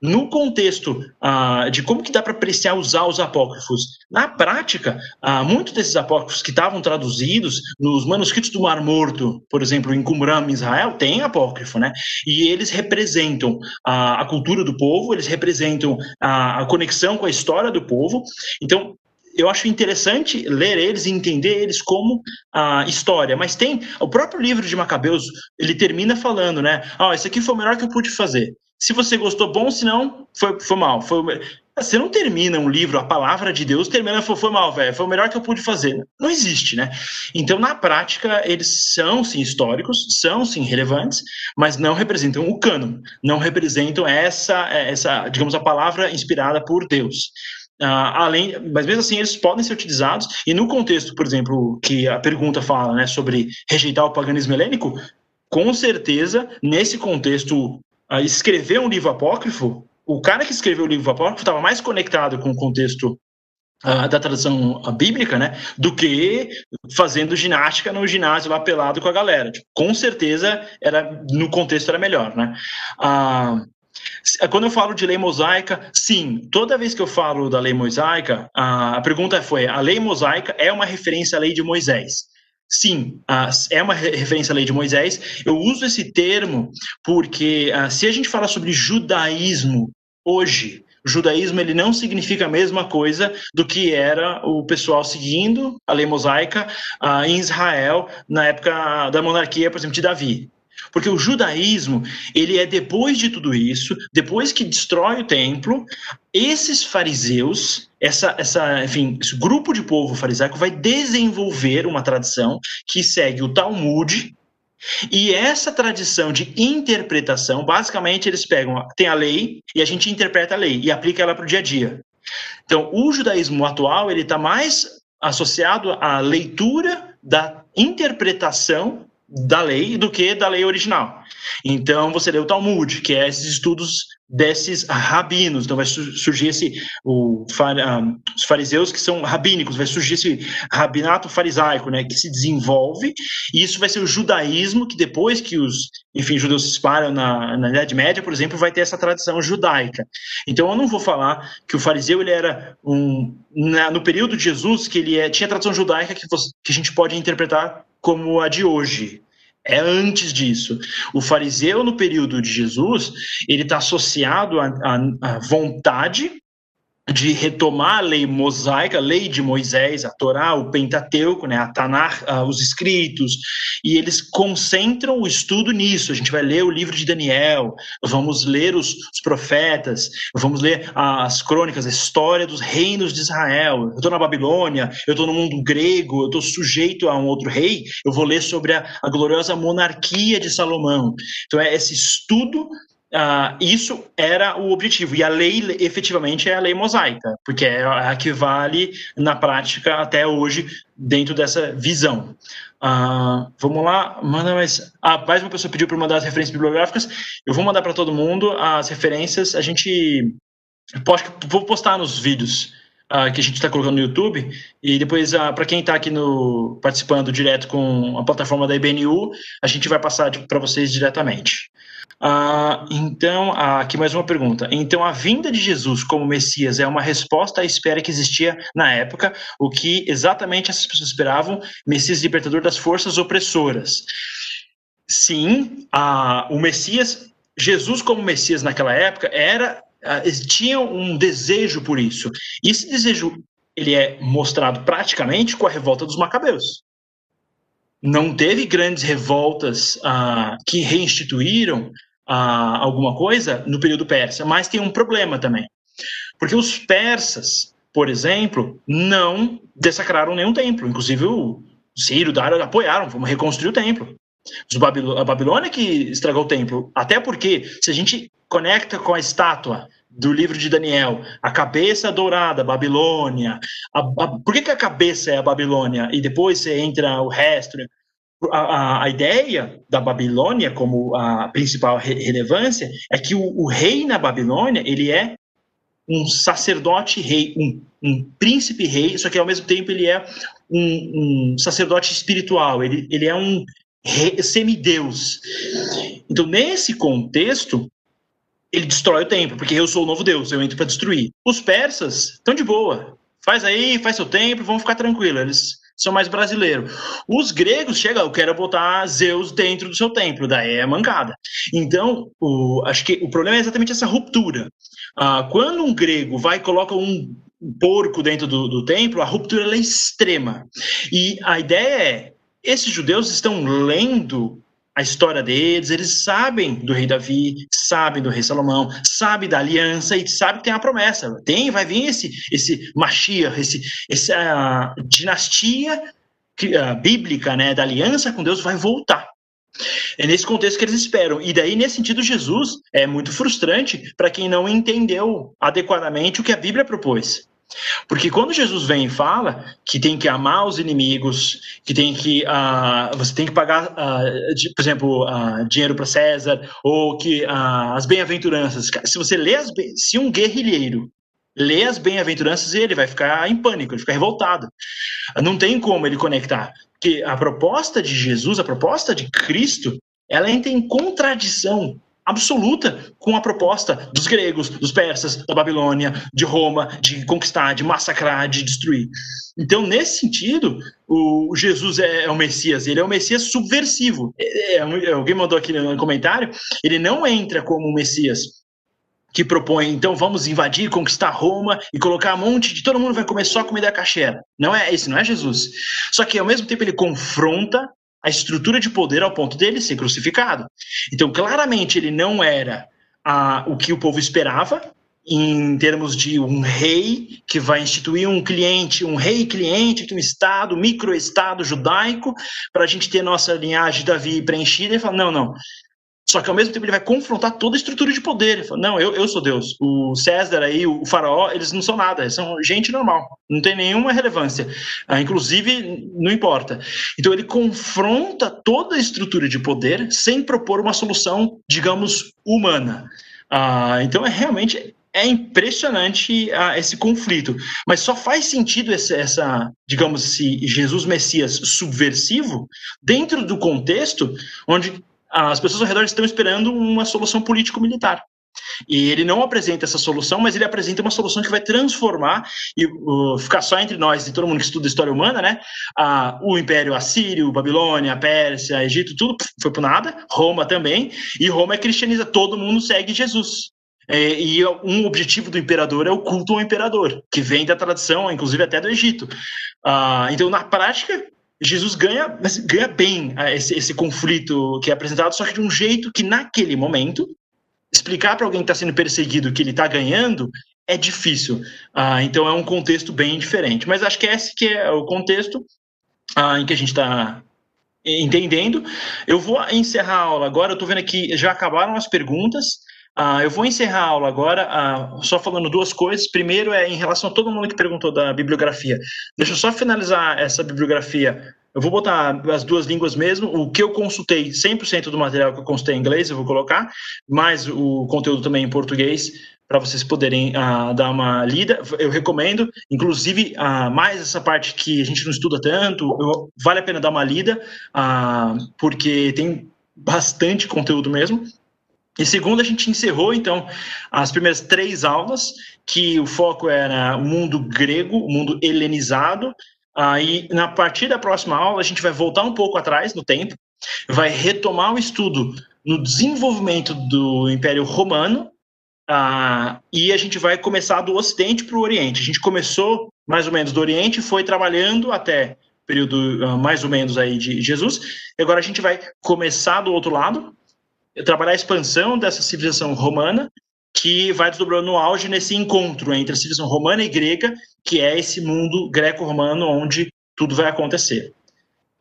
Speaker 1: No contexto ah, de como que dá para apreciar usar os apócrifos, na prática, ah, muitos desses apócrifos que estavam traduzidos nos manuscritos do Mar Morto, por exemplo, em Qumran, Israel, tem apócrifo, né? E eles representam a, a cultura do povo, eles representam a, a conexão com a história do povo. Então, eu acho interessante ler eles e entender eles como a história. Mas tem o próprio livro de Macabeus, ele termina falando, né? Ah, isso aqui foi o melhor que eu pude fazer. Se você gostou, bom, se não, foi, foi mal. Foi, você não termina um livro, a palavra de Deus termina, foi, foi mal, velho, foi o melhor que eu pude fazer. Não existe, né? Então, na prática, eles são sim históricos, são sim relevantes, mas não representam o cano, não representam essa, essa digamos, a palavra inspirada por Deus. Uh, além, mas mesmo assim eles podem ser utilizados e no contexto, por exemplo, que a pergunta fala, né, sobre rejeitar o paganismo helênico, com certeza nesse contexto uh, escrever um livro apócrifo, o cara que escreveu o livro apócrifo estava mais conectado com o contexto uh, da tradição bíblica, né, do que fazendo ginástica no ginásio lá pelado com a galera. Tipo, com certeza era no contexto era melhor, né. Uh, quando eu falo de lei mosaica, sim, toda vez que eu falo da lei mosaica, a pergunta foi: a lei mosaica é uma referência à lei de Moisés? Sim, é uma referência à lei de Moisés. Eu uso esse termo porque se a gente fala sobre judaísmo hoje, o judaísmo ele não significa a mesma coisa do que era o pessoal seguindo a lei mosaica em Israel na época da monarquia, por exemplo, de Davi. Porque o judaísmo, ele é depois de tudo isso, depois que destrói o templo, esses fariseus, essa, essa, enfim, esse grupo de povo farisaico vai desenvolver uma tradição que segue o Talmud, e essa tradição de interpretação, basicamente eles pegam, tem a lei e a gente interpreta a lei e aplica ela para o dia a dia. Então, o judaísmo atual ele está mais associado à leitura da interpretação da lei do que da lei original. Então você lê o Talmud, que é esses estudos desses rabinos. Então vai surgir esse o, um, os fariseus que são rabínicos, vai surgir esse rabinato farisaico, né, que se desenvolve. E isso vai ser o judaísmo que depois que os, enfim, judeus se espalham na, na Idade Média, por exemplo, vai ter essa tradição judaica. Então eu não vou falar que o fariseu ele era um na, no período de Jesus que ele é, tinha tradição judaica que, você, que a gente pode interpretar como a de hoje. É antes disso. O fariseu, no período de Jesus, ele está associado à vontade de retomar a lei mosaica, a lei de Moisés, a Torá, o Pentateuco, né, a Tanar, uh, os escritos, e eles concentram o estudo nisso. A gente vai ler o livro de Daniel, vamos ler os, os profetas, vamos ler as crônicas, a história dos reinos de Israel. Eu estou na Babilônia, eu estou no mundo grego, eu estou sujeito a um outro rei, eu vou ler sobre a, a gloriosa monarquia de Salomão. Então é esse estudo Uh, isso era o objetivo. E a lei, efetivamente, é a lei mosaica, porque é a que vale na prática até hoje, dentro dessa visão. Uh, vamos lá, manda mais. Ah, mais uma pessoa pediu para mandar as referências bibliográficas. Eu vou mandar para todo mundo as referências. A gente. Pode, vou postar nos vídeos. Uh, que a gente está colocando no YouTube e depois para quem está aqui no participando direto com a plataforma da IBNU a gente vai passar para vocês diretamente. Ah, então, ah, aqui mais uma pergunta. Então, a vinda de Jesus como Messias é uma resposta à espera que existia na época, o que exatamente essas pessoas esperavam, Messias libertador das forças opressoras. Sim, ah, o Messias, Jesus como Messias naquela época, era ah, tinha um desejo por isso. E esse desejo ele é mostrado praticamente com a revolta dos Macabeus não teve grandes revoltas ah, que reinstituíram ah, alguma coisa no período persa, mas tem um problema também. Porque os persas, por exemplo, não dessacraram nenhum templo. Inclusive o Ciro, Dário apoiaram, vamos reconstruir o templo. a Babilônia que estragou o templo. Até porque, se a gente conecta com a estátua do livro de Daniel, a cabeça dourada, Babilônia. A, a, por que, que a cabeça é a Babilônia e depois você entra o resto? A, a, ideia da Babilônia como a principal re relevância é que o, o, rei na Babilônia ele é um sacerdote rei, um, um príncipe rei, só que ao mesmo tempo ele é um, um sacerdote espiritual, ele, ele é um semideus. Então, nesse contexto, ele destrói o templo, porque eu sou o novo Deus, eu entro para destruir. Os persas estão de boa. Faz aí, faz seu templo, vamos ficar tranquilos. Eles são mais brasileiros. Os gregos chegam, eu quero botar Zeus dentro do seu templo, daí é mancada. Então, o, acho que o problema é exatamente essa ruptura. Ah, quando um grego vai e coloca um porco dentro do, do templo, a ruptura é extrema. E a ideia é: esses judeus estão lendo a história deles, eles sabem do rei Davi, sabem do rei Salomão, sabem da aliança e sabem que tem a promessa. Tem, vai vir esse esse Mashiach, esse essa dinastia uh, bíblica, né, da aliança com Deus vai voltar. É nesse contexto que eles esperam. E daí, nesse sentido, Jesus é muito frustrante para quem não entendeu adequadamente o que a Bíblia propôs. Porque quando Jesus vem e fala que tem que amar os inimigos, que tem que uh, você tem que pagar, uh, de, por exemplo, uh, dinheiro para César, ou que as bem-aventuranças. Se você lê as, se um guerrilheiro lê as bem-aventuranças, ele vai ficar em pânico, ele fica revoltado. Não tem como ele conectar. Porque a proposta de Jesus, a proposta de Cristo, ela entra em contradição absoluta com a proposta dos gregos, dos persas, da Babilônia, de Roma, de conquistar, de massacrar, de destruir. Então, nesse sentido, o Jesus é, é o Messias, ele é o Messias subversivo. É, é, alguém mandou aqui no comentário, ele não entra como um Messias que propõe, então vamos invadir, conquistar Roma e colocar um monte de todo mundo vai comer só comida cacheira. Não é esse, não é Jesus. Só que ao mesmo tempo ele confronta a estrutura de poder ao ponto dele ser crucificado. Então, claramente, ele não era o que o povo esperava, em termos de um rei que vai instituir um cliente, um rei cliente de um estado, microestado judaico, para a gente ter nossa linhagem de Davi preenchida, e fala, não, não, só que ao mesmo tempo ele vai confrontar toda a estrutura de poder. Ele fala, não, eu, eu sou Deus. O César aí, o faraó, eles não são nada, eles são gente normal. Não tem nenhuma relevância. Ah, inclusive, não importa. Então ele confronta toda a estrutura de poder sem propor uma solução, digamos, humana. Ah, então é realmente é impressionante ah, esse conflito. Mas só faz sentido essa, essa, digamos, esse Jesus Messias subversivo dentro do contexto onde as pessoas ao redor estão esperando uma solução político-militar. E ele não apresenta essa solução, mas ele apresenta uma solução que vai transformar e uh, ficar só entre nós e todo mundo que estuda história humana, né? Uh, o Império Assírio, Babilônia, Pérsia, Egito, tudo foi por nada. Roma também. E Roma é cristianiza, todo mundo segue Jesus. É, e um objetivo do imperador é o culto ao imperador, que vem da tradição, inclusive até do Egito. Uh, então, na prática, Jesus ganha, ganha bem ah, esse, esse conflito que é apresentado, só que de um jeito que, naquele momento, explicar para alguém que está sendo perseguido que ele está ganhando é difícil. Ah, então é um contexto bem diferente. Mas acho que esse que é o contexto ah, em que a gente está entendendo. Eu vou encerrar a aula agora. Eu estou vendo aqui já acabaram as perguntas. Uh, eu vou encerrar a aula agora uh, só falando duas coisas. Primeiro é em relação a todo mundo que perguntou da bibliografia. Deixa eu só finalizar essa bibliografia. Eu vou botar as duas línguas mesmo. O que eu consultei, 100% do material que eu consultei em inglês, eu vou colocar, mais o conteúdo também em português, para vocês poderem uh, dar uma lida. Eu recomendo, inclusive, mais essa parte que a gente não estuda tanto, eu, vale a pena dar uma lida, porque tem bastante conteúdo mesmo. E segundo, a gente encerrou, então, as primeiras três aulas, que o foco era o mundo grego, o mundo helenizado. Aí, na partir da próxima aula, a gente vai voltar um pouco atrás no tempo, vai retomar o estudo no desenvolvimento do Império Romano, ah, e a gente vai começar do Ocidente para o Oriente. A gente começou mais ou menos do Oriente, foi trabalhando até período ah, mais ou menos aí de Jesus. Agora a gente vai começar do outro lado, trabalhar a expansão dessa civilização romana, que vai desdobrando no auge nesse encontro entre a civilização romana e grega, que é esse mundo greco-romano onde tudo vai acontecer.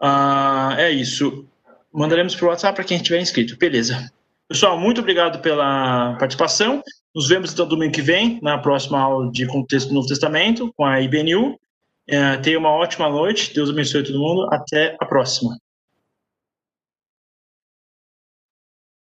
Speaker 1: Ah, é isso. Mandaremos para o WhatsApp para quem estiver inscrito. Beleza. Pessoal, muito obrigado pela participação. Nos vemos então domingo que vem, na próxima aula de contexto do Novo Testamento, com a IBNU. É, tenha uma ótima noite. Deus abençoe todo mundo. Até a próxima.